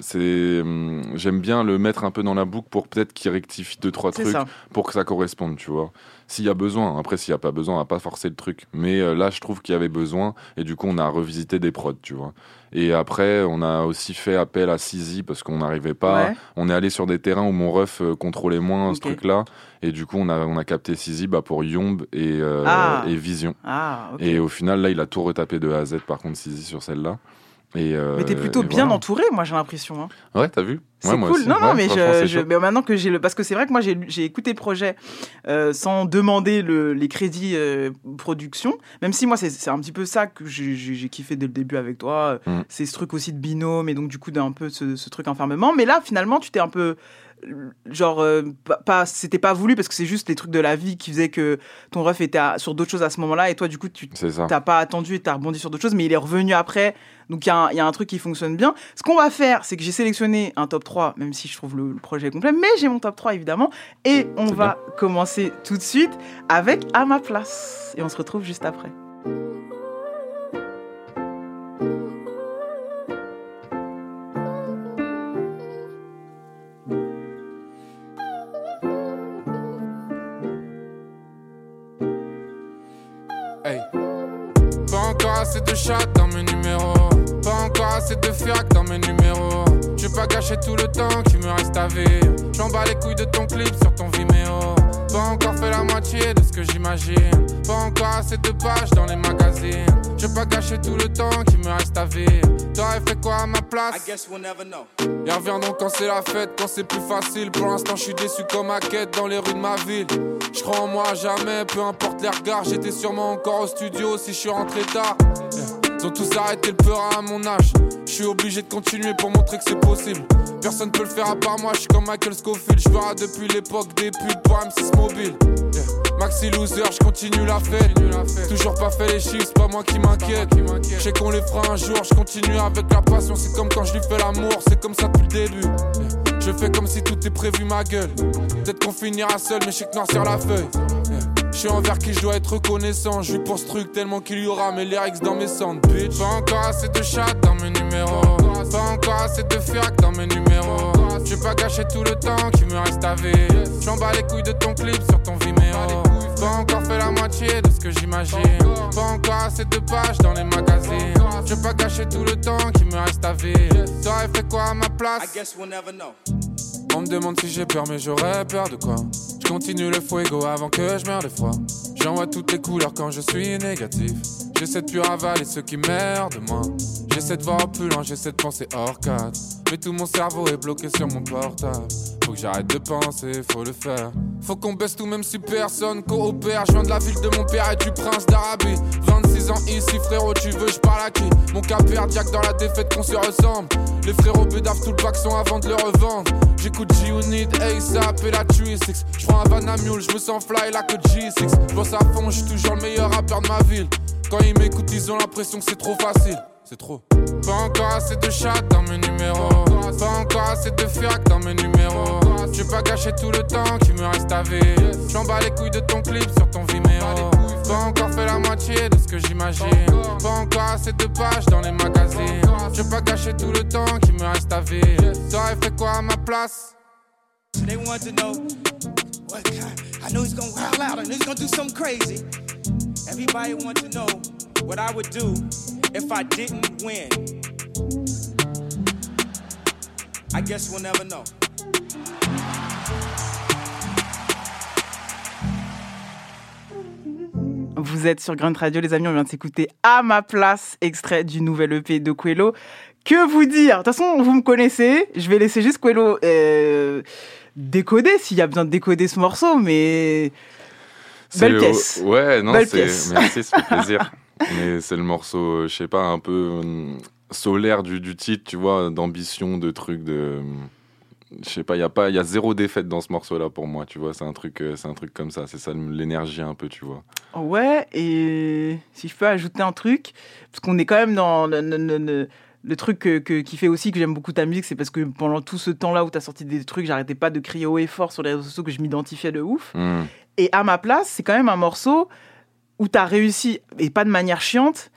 Speaker 11: C'est, hum, j'aime bien le mettre un peu dans la boucle pour peut-être qu'il rectifie deux trois trucs
Speaker 1: ça.
Speaker 11: pour que ça corresponde, tu vois. S'il y a besoin, après s'il y a pas besoin, on va pas forcer le truc. Mais euh, là, je trouve qu'il y avait besoin et du coup, on a revisité des prods, tu vois. Et après, on a aussi fait appel à Sizi parce qu'on n'arrivait pas.
Speaker 1: Ouais.
Speaker 11: On est allé sur des terrains où mon ref euh, contrôlait moins ce truc-là. Et du coup, on a, on a capté Sizi bah, pour Yomb et, euh,
Speaker 1: Ah.
Speaker 11: et Vision.
Speaker 1: Ah.
Speaker 11: Et au final, là, il a tout retapé de A à Z, par contre, Sizi sur celle-là. Et, euh,
Speaker 1: Mais t'es plutôt bien
Speaker 11: voilà.
Speaker 1: entouré, moi j'ai l'impression. hein.
Speaker 11: Ouais, t'as vu
Speaker 1: C'est
Speaker 11: Ouais,
Speaker 1: cool.
Speaker 11: aussi.
Speaker 1: Non, non,
Speaker 11: Ouais,
Speaker 1: mais, je, je- maintenant que j'ai le. Parce que c'est vrai que moi, j'ai écouté le projet euh, sans demander le, les crédits euh, production. Même si moi, c'est un petit peu ça que j'ai kiffé dès le début avec toi.
Speaker 11: Mm.
Speaker 1: C'est ce truc aussi de binôme et donc, du coup, d'un peu ce, ce truc enfermement. Mais là, finalement, tu t'es un peu. Genre, euh, pas, pas- c'était pas voulu parce que c'est juste les trucs de la vie qui faisaient que ton ref était à- sur d'autres choses à ce moment-là et toi, du coup, tu t'as pas attendu et t'as rebondi sur d'autres choses, mais il est revenu après. Donc il y, a un- il y a un truc qui fonctionne bien. Ce qu'on va faire, c'est que j'ai sélectionné un top 3, même si je trouve le, le projet complet, mais j'ai mon top 3 évidemment. Et on va commencer tout de suite avec À ma place. Et on se retrouve juste après.
Speaker 12: Couilles de ton clip sur ton Vimeo. Pas encore fait la moitié de ce que j'imagine. Pas encore assez de pages dans les magazines. Je vais pas gâcher tout le temps qui me reste à vivre. T'aurais fait quoi à ma place? I guess we'll never know. Reviendront quand c'est la fête, quand c'est plus facile. Pour l'instant, je suis déçu comme ma quête dans les rues de ma ville. Je crois en moi à jamais, peu importe les regards. J'étais sûrement encore au studio si je suis rentré tard. Ils ont tous arrêté le peur à mon âge. Je suis obligé de continuer pour montrer que c'est possible. Personne peut le faire à part moi, je suis comme Michael Scofield. Je depuis l'époque des pubs pour M6 Mobile. Maxi loser, je continue la fête. Toujours pas fait les chiffres, c'est pas moi qui m'inquiète. Je sais qu'on les fera un jour, je continue avec la passion. C'est comme quand je lui fais l'amour, c'est comme ça depuis le début. Je fais comme si tout est prévu, ma gueule. Peut-être qu'on finira seul, mais je sais que noir sur la feuille. Je suis envers qui je dois être reconnaissant. Je pour ce truc tellement qu'il y aura mes lyrics dans mes centres, bitch. Pas encore assez de chat dans mes numéros. Pas encore assez de fiac dans mes numéros. Je pas gâcher tout le temps qui me reste à vivre. J'en bats les couilles de ton clip sur ton Vimeo. Pas encore fait la moitié de ce que j'imagine. Pas encore assez de pages dans les magazines. Je pas gâcher tout le temps qui me reste à vivre. T'aurais fait quoi à ma place? I guess we'll never know. On me demande si j'ai peur, mais j'aurais peur de quoi? Continue le fuego avant que je meure de froid. J'envoie toutes les couleurs quand je suis négatif. J'essaie de plus ravaler ceux qui meurent de moi. J'essaie de voir plus loin, j'essaie de penser hors cadre. Mais tout mon cerveau est bloqué sur mon portable. Faut que j'arrête de penser, faut le faire. Faut qu'on baisse tout même si personne coopère. Je viens de la ville de mon père et du prince d'Arabie? 26 ici, frérot, tu veux, je parle à qui Mon cap Jack dans la défaite qu'on se ressemble. Les frérots bédavent tout le paxon avant de le revendre. J'écoute G-Unit, ASAP et la 3-6. J'prends un van à mule, j'me sens fly là que G6. J'bosse à fond, j'suis toujours le meilleur rappeur de ma ville. Quand ils m'écoutent, ils ont l'impression que c'est trop facile. C'est trop. Pas encore assez de chat dans mes numéros. Pas encore assez de fiac dans mes numéros. Je vais pas gâcher tout le temps qui me reste à vivre. J'en bats les couilles de ton clip sur ton Vimeo. Pas encore fait la moitié de ce que j'imagine. Pas encore assez de pages dans les magazines. Je vais pas gâcher tout le temps qui me reste à vivre. T'aurais fait quoi à ma place?
Speaker 13: They want to know what kind. I know he's gonna wild out. I know he's gonna do something crazy. Everybody want to know what I would do if I didn't win. I guess we'll never know.
Speaker 1: Vous êtes sur Grunt Radio, les amis. On vient de s'écouter à ma place, extrait du nouvel EP de Quello. Que vous dire? De toute façon, vous me connaissez. Je vais laisser juste Quello euh, décoder s'il y a besoin de décoder ce morceau, mais.
Speaker 11: C'est
Speaker 1: Belle
Speaker 11: le-
Speaker 1: pièce.
Speaker 11: Ouais, non, c'est. Merci, ça fait plaisir. Mais c'est le morceau, euh, je sais pas, un peu euh, solaire du, du titre, tu vois, d'ambition, de trucs, de. Je sais pas, il y a pas, il y a zéro défaite dans ce morceau-là pour moi, tu vois. C'est un truc, euh, c'est un truc comme ça. C'est ça l'énergie un peu, tu vois.
Speaker 1: Ouais, et si je peux ajouter un truc, parce qu'on est quand même dans le- le- le- le- le truc que- que- qui fait aussi que j'aime beaucoup ta musique, c'est parce que pendant tout ce temps-là où tu as sorti des trucs, j'arrêtais pas de crier haut et fort sur les réseaux sociaux que je m'identifiais de ouf.
Speaker 11: Hmm.
Speaker 1: Et à ma place, c'est quand même un morceau où tu as réussi, et pas de manière chiante,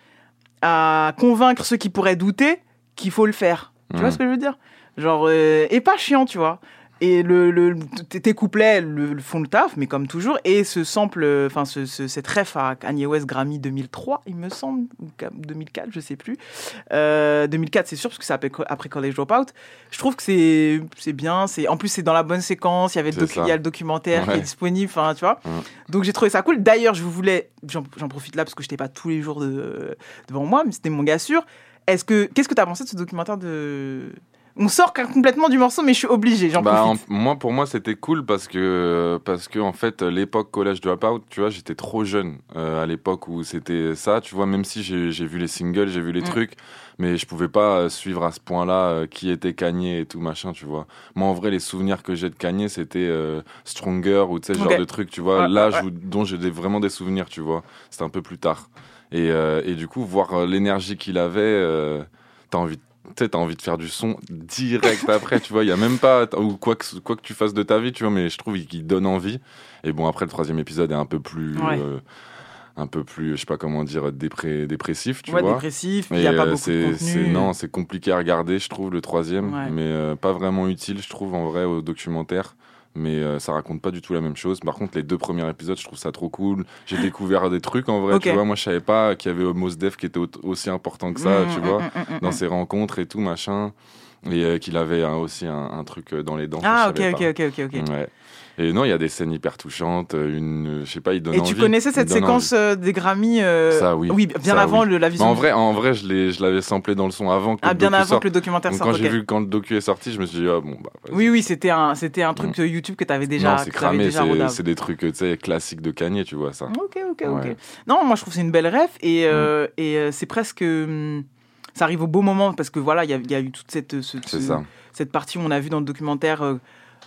Speaker 1: à convaincre ceux qui pourraient douter qu'il faut le faire. Tu vois
Speaker 11: Mm.
Speaker 1: ce que je veux dire? Genre, euh, et pas chiant, tu vois. Et le, tes couplets le, le font le taf, mais comme toujours. Et ce sample, euh, enfin, ce, ce- cette ref à Kanye West Grammy 2003, il me semble, ou ca- 2004, je sais plus. Euh, 2004, c'est sûr, parce que c'est après, après College Dropout. Je trouve que c'est c'est bien. c'est En plus, c'est dans la bonne séquence. Il y, avait docu- il y a le documentaire qui est disponible, enfin, tu vois.
Speaker 11: Mm.
Speaker 1: Donc j'ai trouvé ça cool. D'ailleurs, je voulais, j'en j'en profite là parce que je n'étais pas tous les jours de- devant moi, mais c'était mon gars sûr. Est-ce que qu'est-ce que tu as pensé de ce documentaire de On sort complètement du morceau, mais je suis obligé. J'en
Speaker 11: Bah, en- moi, pour moi, c'était cool parce que, parce que en fait, l'époque collège dropout, tu vois, j'étais trop jeune euh, à l'époque où c'était ça, tu vois, même si j'ai vu les singles, j'ai vu les
Speaker 1: Mm.
Speaker 11: trucs, mais je pouvais pas euh, suivre à ce point-là euh, qui était Kanye et tout machin, tu vois. Moi, en vrai, les souvenirs que j'ai de Kanye, c'était euh, Stronger ou tu sais, genre de trucs, tu vois,
Speaker 1: Ouais,
Speaker 11: l'âge
Speaker 1: ouais,
Speaker 11: dont j'ai vraiment des souvenirs, tu vois. C'était un peu plus tard. Et, et du coup, voir l'énergie qu'il avait, t'as envie de tu t'as envie de faire du son direct après, tu vois. Il y a même pas, ou quoi que, quoi que tu fasses de ta vie, tu vois, mais je trouve qu'il donne envie. Et bon, après, le troisième épisode est un peu plus.
Speaker 1: Ouais.
Speaker 11: euh, un peu plus, je sais pas comment dire, dépré- dépressif, tu
Speaker 1: Ouais,
Speaker 11: vois.
Speaker 1: dépressif, il y a pas
Speaker 11: euh,
Speaker 1: beaucoup de contenu.
Speaker 11: Non, c'est compliqué à regarder, je trouve, le troisième,
Speaker 1: Ouais.
Speaker 11: mais euh, pas vraiment utile, je trouve, en vrai, au documentaire. Mais euh, ça raconte pas du tout la même chose. Par contre, les deux premiers épisodes, je trouve ça trop cool. J'ai découvert des trucs en vrai, tu vois. Moi, je savais pas qu'il y avait Mos Def qui était au- aussi important que ça,
Speaker 1: Mm,
Speaker 11: tu vois,
Speaker 1: mm, mm,
Speaker 11: dans ses rencontres et tout, machin. Et euh, qu'il avait hein, aussi un, un truc euh, dans les dents.
Speaker 1: Ah, ok, ok, ok, ok, ok.
Speaker 11: Ouais. Et non, il y a des scènes hyper touchantes. euh, Une, je sais pas, il donne
Speaker 1: Et
Speaker 11: envie.
Speaker 1: tu connaissais cette séquence
Speaker 11: envie.
Speaker 1: des Grammys euh,
Speaker 11: Ça, oui.
Speaker 1: bien
Speaker 11: Ça,
Speaker 1: avant
Speaker 11: oui.
Speaker 1: le- la
Speaker 11: Mais
Speaker 1: vision.
Speaker 11: en vrai, en vrai, je l'avais samplé dans le son avant que
Speaker 1: Ah,
Speaker 11: le
Speaker 1: bien avant
Speaker 11: sorte.
Speaker 1: que le documentaire
Speaker 11: Donc,
Speaker 1: sorte,
Speaker 11: Quand j'ai vu quand le docu est sorti, je me suis dit, ah bon, bah.
Speaker 1: Oui, oui, c'était un, c'était un truc euh, YouTube que tu avais déjà.
Speaker 11: non, c'est cramé, c'est- des trucs, tu sais, classiques de Kanye, tu vois ça.
Speaker 1: Ok, ok, ok. Non, moi je trouve que c'est une belle ref et, euh,
Speaker 11: Mm.
Speaker 1: et c'est presque. hum, ça arrive au beau moment parce que voilà, il y, a- il y a eu toute cette, ce- ce- cette partie où on a vu dans le documentaire, euh,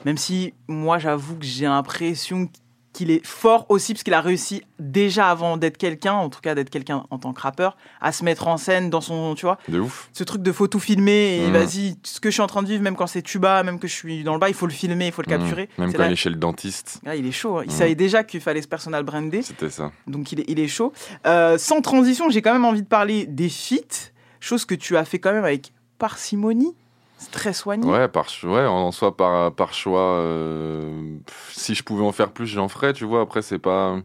Speaker 1: même si moi j'avoue que j'ai l'impression qu'il est fort aussi parce qu'il a réussi déjà avant d'être quelqu'un, en tout cas d'être quelqu'un en tant que rappeur, à se mettre en scène dans son, tu vois,
Speaker 11: De ouf.
Speaker 1: ce truc de faut tout filmer et
Speaker 11: Mm.
Speaker 1: vas-y, ce que je suis en train de vivre, même quand c'est tuba, même que je suis dans le bas, il faut le filmer, il faut le capturer.
Speaker 11: Mmh. Même
Speaker 1: C'est
Speaker 11: quand
Speaker 1: là-
Speaker 11: il est chez le dentiste.
Speaker 1: Là, il est chaud. hein. Il
Speaker 11: Mm.
Speaker 1: savait déjà qu'il fallait ce personal brandé.
Speaker 11: C'était ça.
Speaker 1: Donc il est, il est chaud. Euh, sans transition, j'ai quand même envie de parler des feats, chose que tu as fait quand même avec parcimonie. C'est très soigné.
Speaker 11: Ouais, par, ouais, en soi, par, par choix. euh, si je pouvais en faire plus, j'en ferais, tu vois. Après, c'est pas.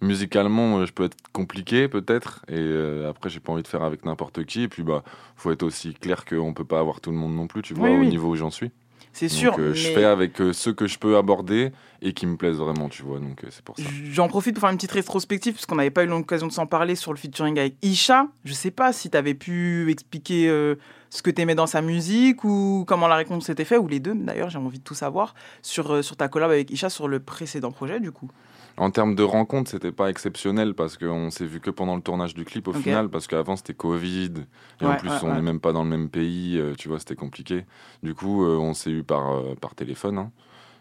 Speaker 11: Musicalement, euh, je peux être compliqué, peut-être. Et euh, après, j'ai pas envie de faire avec n'importe qui. Et puis, bah, faut être aussi clair qu'on peut pas avoir tout le monde non plus, tu vois,
Speaker 1: Oui,
Speaker 11: au
Speaker 1: oui.
Speaker 11: niveau où j'en suis.
Speaker 1: C'est sûr,
Speaker 11: euh, Je
Speaker 1: mais-
Speaker 11: fais avec euh, ceux que je peux aborder et qui me plaisent vraiment, tu vois. Donc, euh, c'est pour ça.
Speaker 1: J'en profite pour faire une petite rétrospective, puisqu'on n'avait pas eu l'occasion de s'en parler sur le featuring avec Isha. Je sais pas si tu avais pu expliquer euh, ce que tu aimais dans sa musique ou comment la réponse s'était fait, ou les deux d'ailleurs, j'ai envie de tout savoir, sur, sur ta collab avec Isha sur le précédent projet du coup.
Speaker 11: En termes de rencontres, c'était pas exceptionnel parce qu'on s'est vu que pendant le tournage du clip au final, parce qu'avant c'était Covid et en plus
Speaker 1: ouais,
Speaker 11: on
Speaker 1: ouais.
Speaker 11: n'est même pas dans le même pays, euh, tu vois, c'était compliqué. Du coup, euh, on s'est eu par, euh, par téléphone hein,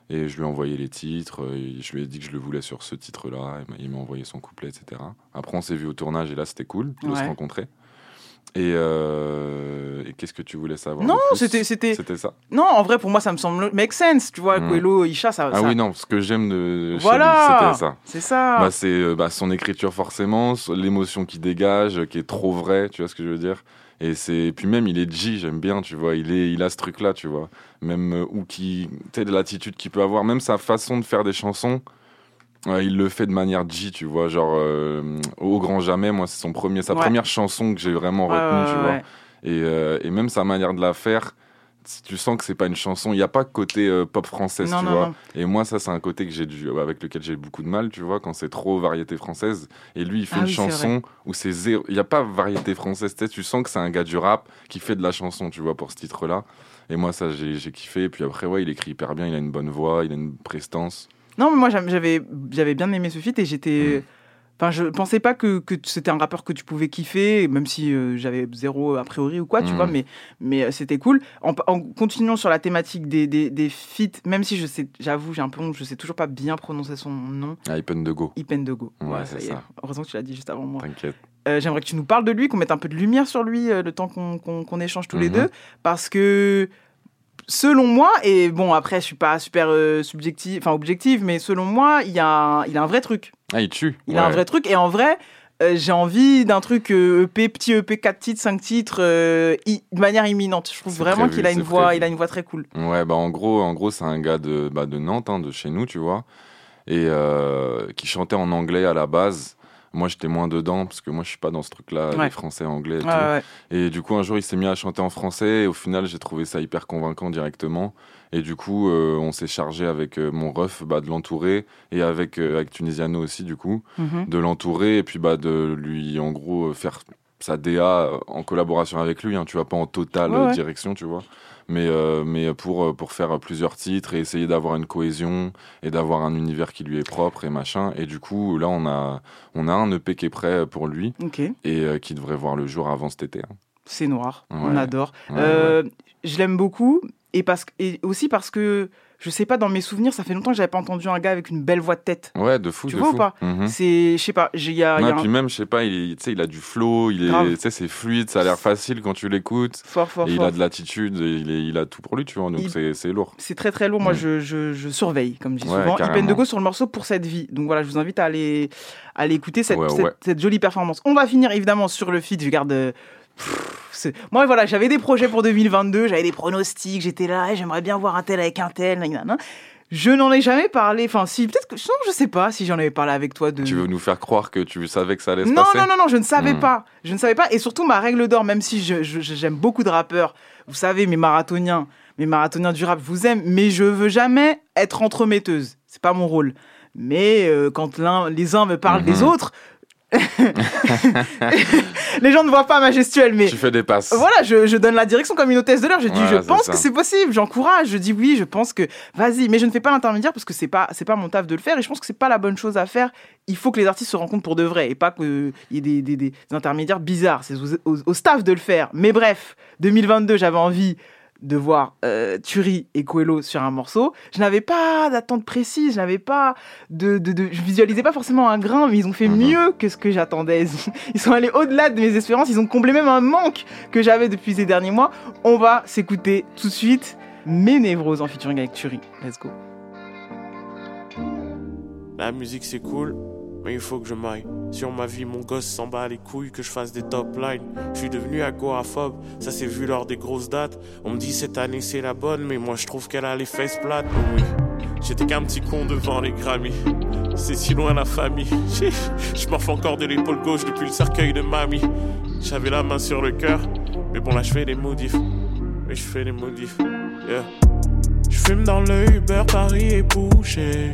Speaker 11: et je lui ai envoyé les titres, et je lui ai dit que je le voulais sur ce titre-là, il m'a envoyé son couplet, etc. Après, on s'est vu au tournage et là c'était cool de se rencontrer. Et, euh, et qu'est-ce que tu voulais savoir
Speaker 1: Non, c'était- c'était-
Speaker 11: C'était ça.
Speaker 1: Non, en vrai, pour moi, ça me semble make sense. Tu vois,
Speaker 11: Mm.
Speaker 1: Coelho, Isha, ça.
Speaker 11: Ah
Speaker 1: ça-
Speaker 11: oui, non, ce que j'aime de
Speaker 1: Voilà,
Speaker 11: c'était ça.
Speaker 1: c'est ça.
Speaker 11: Bah, c'est euh, bah, son écriture forcément, l'émotion qu'il dégage, qui est trop vraie, tu vois ce que je veux dire. Et c'est puis même il est G, j'aime bien, tu vois. Il est, il a ce truc là, tu vois. Même euh, ou qui, tu sais, de l'attitude qu'il peut avoir, même sa façon de faire des chansons. Il le fait de manière G, tu vois, genre euh, au grand jamais. Moi, c'est son premier, sa
Speaker 1: Ouais.
Speaker 11: première chanson que j'ai vraiment retenue, tu vois. Et, euh, et même sa manière de la faire, tu sens que c'est pas une chanson, il n'y a pas côté euh, pop française,
Speaker 1: Non,
Speaker 11: tu
Speaker 1: non,
Speaker 11: vois.
Speaker 1: non.
Speaker 11: Et moi, ça, c'est un côté que j'ai dû, avec lequel j'ai beaucoup de mal, tu vois, quand c'est trop variété française. Et lui, il fait
Speaker 1: Ah
Speaker 11: une
Speaker 1: oui,
Speaker 11: chanson où c'est zéro. Il n'y a pas variété française, tu sais, tu sens que c'est un gars du rap qui fait de la chanson, tu vois, pour ce titre-là. Et moi, ça, j'ai j'ai kiffé. Et puis après, ouais, il écrit hyper bien, il a une bonne voix, il a une prestance.
Speaker 1: Non, mais moi j'avais j'avais bien aimé ce feat et j'étais. Enfin, je pensais pas que, que c'était un rappeur que tu pouvais kiffer, même si euh, j'avais zéro a priori ou quoi, tu
Speaker 11: Mm.
Speaker 1: vois, mais, mais euh, c'était cool. En, en continuant sur la thématique des, des, des feats, même si je sais, j'avoue, j'ai un peu honte, je sais toujours pas bien prononcer son nom.
Speaker 11: Ah, Ipen de Go.
Speaker 1: Ipen de Go.
Speaker 11: Ouais, c'est ça.
Speaker 1: Heureusement que tu l'as dit juste avant moi.
Speaker 11: T'inquiète.
Speaker 1: Euh, J'aimerais que tu nous parles de lui, qu'on mette un peu de lumière sur lui euh, le temps qu'on qu'on- qu'on échange tous les
Speaker 11: Mhm.
Speaker 1: deux, parce que selon moi, et bon après je suis pas super euh, subjective, enfin objective, mais selon moi, il y a, un- il a un vrai truc.
Speaker 11: Ah, il tue.
Speaker 1: Il a un vrai truc et en vrai, euh, j'ai envie d'un truc euh, EP, petit EP, 4 titres, 5 titres, euh, i- de manière imminente. Je trouve vraiment qu'il a une voix,
Speaker 11: prévu.
Speaker 1: il a une voix très cool.
Speaker 11: Ouais, bah en gros, en gros c'est un gars de, bah, de Nantes, hein, de chez nous, tu vois, et qui chantait en anglais à la base. Moi, j'étais moins dedans parce que moi, je suis pas dans ce truc-là,
Speaker 1: Ouais.
Speaker 11: les français, anglais. Et,
Speaker 1: Ouais,
Speaker 11: tout.
Speaker 1: ouais.
Speaker 11: et du coup, un jour, il s'est mis à chanter en français. Et au final, j'ai trouvé ça hyper convaincant directement. Et du coup, euh, on s'est chargé avec euh, mon ref bah, de l'entourer et avec, euh, avec Tunisiano aussi, du coup,
Speaker 1: Mhm.
Speaker 11: de l'entourer et puis bah, de lui, en gros, faire sa DA en collaboration avec lui. Hein, tu vois, pas en totale
Speaker 1: ouais.
Speaker 11: direction, tu vois. Mais, euh, mais pour, euh, pour faire plusieurs titres et essayer d'avoir une cohésion et d'avoir un univers qui lui est propre et machin. Et du coup, là, on a, on a un EP qui est prêt pour lui et euh, qui devrait voir le jour avant cet été. hein.
Speaker 1: C'est noir, on adore.
Speaker 11: Ouais,
Speaker 1: Je l'aime beaucoup et, parce, et aussi parce que, je sais pas, dans mes souvenirs, ça fait longtemps que j'avais pas entendu un gars avec une belle voix de tête.
Speaker 11: Ouais, de fou,
Speaker 1: Tu
Speaker 11: de
Speaker 1: vois
Speaker 11: fou.
Speaker 1: ou pas
Speaker 11: Mhm.
Speaker 1: C'est, je sais pas, il y a, il y un-
Speaker 11: puis même, je sais pas, il, il a du flow, il est, tu sais, c'est fluide, ça a l'air facile quand tu l'écoutes.
Speaker 1: Fort, fort,
Speaker 11: et il
Speaker 1: fort.
Speaker 11: a de l'attitude, il, est, il a tout pour lui, tu vois, donc
Speaker 1: Il-
Speaker 11: c'est lourd.
Speaker 1: C'est très très lourd. Moi,
Speaker 11: Mm.
Speaker 1: je, je, je surveille, comme je dis
Speaker 11: Ouais,
Speaker 1: souvent. Ipen de Go sur le morceau pour cette vie. Donc voilà, je vous invite à aller, à aller écouter cette,
Speaker 11: Ouais,
Speaker 1: cette,
Speaker 11: ouais.
Speaker 1: cette jolie performance. On va finir évidemment sur le feed. Je garde. Pff, Moi, voilà, j'avais des projets pour 2022, j'avais des pronostics, j'étais là, eh, j'aimerais bien voir un tel avec un tel. nanana. Je n'en ai jamais parlé. Enfin, si, peut-être que. Non, je sais pas si j'en avais parlé avec toi de.
Speaker 11: Tu veux nous faire croire que tu savais que ça allait se
Speaker 1: Non,
Speaker 11: passer
Speaker 1: non, non, non, je ne savais
Speaker 11: Hmm.
Speaker 1: pas. Je ne savais pas. Et surtout, ma règle d'or, même si je- je- j'aime beaucoup de rappeurs, vous savez, mes marathoniens, mes marathoniens du rap, je vous aime, mais je veux jamais être entremetteuse. C'est pas mon rôle. Mais euh, quand l'un, les uns me parlent des
Speaker 11: Mhm.
Speaker 1: autres, les gens ne voient pas ma gestuelle, mais
Speaker 11: Tu fais des passes.
Speaker 1: voilà, je, je donne la direction comme une hôtesse de l'air. Je dis,
Speaker 11: Voilà,
Speaker 1: je pense
Speaker 11: ça.
Speaker 1: que c'est possible, j'encourage. Je dis oui, je pense que vas-y. Mais je ne fais pas l'intermédiaire parce que c'est pas, c'est pas mon taf de le faire et je pense que c'est pas la bonne chose à faire. Il faut que les artistes se rencontrent pour de vrai et pas qu'il y ait des, des- des intermédiaires bizarres. C'est au staff de le faire. Mais bref, 2022, j'avais envie de voir euh, Turi et Coelho sur un morceau. Je n'avais pas d'attente précise, je n'avais pas de, de, de- je visualisais pas forcément un grain, mais ils ont fait
Speaker 11: Mhm.
Speaker 1: mieux que ce que j'attendais. Ils, ont- ils sont allés au-delà de mes espérances, ils ont comblé même un manque que j'avais depuis ces derniers mois. On va s'écouter tout de suite mes névroses en featuring avec Turi. Let's go.
Speaker 14: La musique c'est cool, mais il faut que je m'aille. Sur ma vie, mon gosse s'en bat les couilles que je fasse des top lines. Je suis devenu agoraphobe, ça s'est vu lors des grosses dates. On me dit cette année c'est la bonne, mais moi je trouve qu'elle a les fesses plates. Oui, j'étais qu'un petit con devant les Grammys. C'est si loin la famille. Je morfe encore de l'épaule gauche depuis le cercueil de mamie. J'avais la main sur le cœur, mais bon là je fais des modifs. Mais je fais des modifs. Yeah. Je fume dans le Uber, Paris est bouché.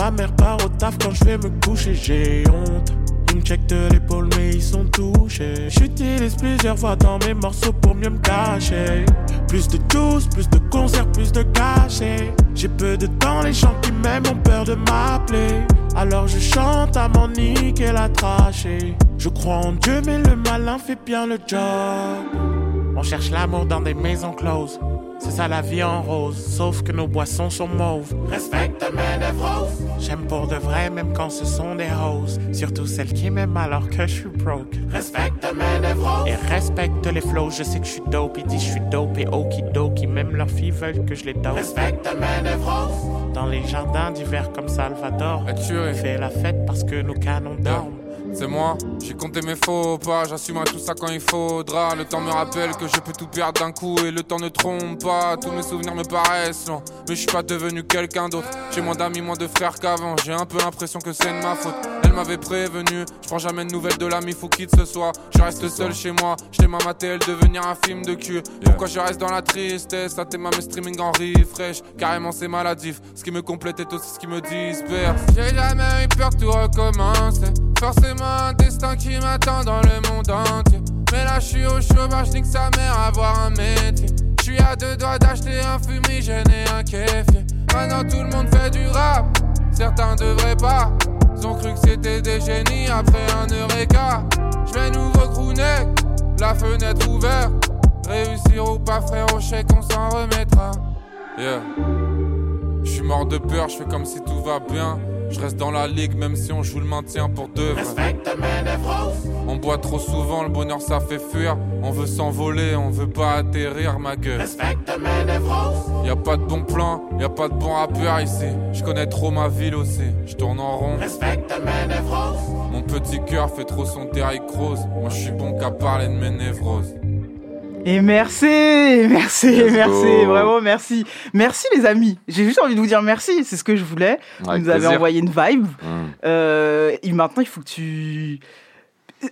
Speaker 14: Ma mère part au taf quand je vais me coucher, j'ai honte. Ils me checkent de l'épaule, mais ils sont touchés. J'utilise plusieurs voix dans mes morceaux pour mieux me cacher. Plus de juice, plus de concerts, plus de cachets. J'ai peu de temps, les gens qui m'aiment ont peur de m'appeler. Alors je chante à mon niquer la trachée. Je crois en Dieu, mais le malin fait bien le job. On cherche l'amour dans des maisons closes. C'est ça la vie en rose, sauf que nos boissons sont mauves. Respecte mes névroses. J'aime pour de vrai, même quand ce sont des roses. Surtout celles qui m'aiment alors que je suis broke. Respecte mes névroses. Et respecte les flows, je sais que je suis dope. Ils disent je suis dope et okidoki. Même leurs filles veulent que je les dope. Respecte mes névroses. Dans les jardins d'hiver comme Salvador. Fais la fête parce que nos canons dorment.
Speaker 12: C'est moi, j'ai compté mes faux pas, j'assumerai tout ça quand il faudra. Le temps me rappelle que je peux tout perdre d'un coup et le temps ne trompe pas. Tous mes souvenirs me paraissent lents, mais je suis pas devenu quelqu'un d'autre. J'ai moins d'amis, moins de frères qu'avant. J'ai un peu l'impression que c'est de ma faute. Elle m'avait prévenu, je prends jamais de nouvelles de l'ami, faut quitte ce soir. Je reste seul chez moi, je ma maté devenir un film de cul. Pourquoi je reste dans la tristesse? À tes mes streaming en refresh, carrément c'est maladif. Ce qui me complète est aussi ce qui me disperse. J'ai jamais eu peur de tout recommencer. Forcément un destin qui m'attend dans le monde entier. Mais là je suis au chômage, nique sa mère avoir un métier. Je suis à deux doigts d'acheter un fumigène et un kéfier. Maintenant tout le monde fait du rap, certains devraient pas. Ils ont cru que c'était des génies après un eureka. Je vais nouveau crooner, la fenêtre ouverte. Réussir ou pas frérot, je sais qu'on s'en remettra. Yeah. Je suis mort de peur, je fais comme si tout va bien. Je reste dans la ligue même si on joue le maintien pour deux.
Speaker 3: Respecte mes névroses.
Speaker 12: On boit trop souvent, le bonheur ça fait fuir. On veut s'envoler, on veut pas atterrir, ma gueule.
Speaker 3: Respecte mes névroses.
Speaker 12: Y a pas de bon plan, y a pas de bon rappeur ici. Je connais trop ma ville aussi, je tourne en rond.
Speaker 3: Respecte mes névroses.
Speaker 12: Mon petit cœur fait trop son Derrick Rose. Moi je suis bon qu'à parler de mes névroses.
Speaker 1: Et merci, merci,
Speaker 12: Let's
Speaker 1: merci,
Speaker 12: go.
Speaker 1: vraiment merci. Merci les amis. J'ai juste envie de vous dire merci, c'est ce que je voulais. Vous
Speaker 11: Avec
Speaker 1: nous avez
Speaker 11: plaisir.
Speaker 1: envoyé une vibe.
Speaker 11: Mm.
Speaker 1: Euh, et maintenant, il faut que tu.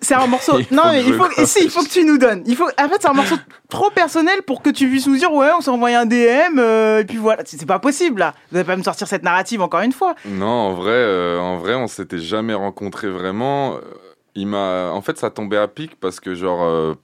Speaker 1: C'est un morceau. Non,
Speaker 11: que
Speaker 1: mais il faut.
Speaker 11: quoi
Speaker 1: Si, il faut que tu nous donnes. Il faut. En fait, c'est un morceau trop personnel pour que tu puisses nous dire ouais, on s'est envoyé un DM euh, et puis voilà. C'est pas possible là. Vous n'allez pas me sortir cette narrative encore une fois.
Speaker 11: Non, en vrai, euh, en vrai, on s'était jamais rencontrés vraiment. Euh, Il m'a, en fait, ça tombait à pic parce que genre,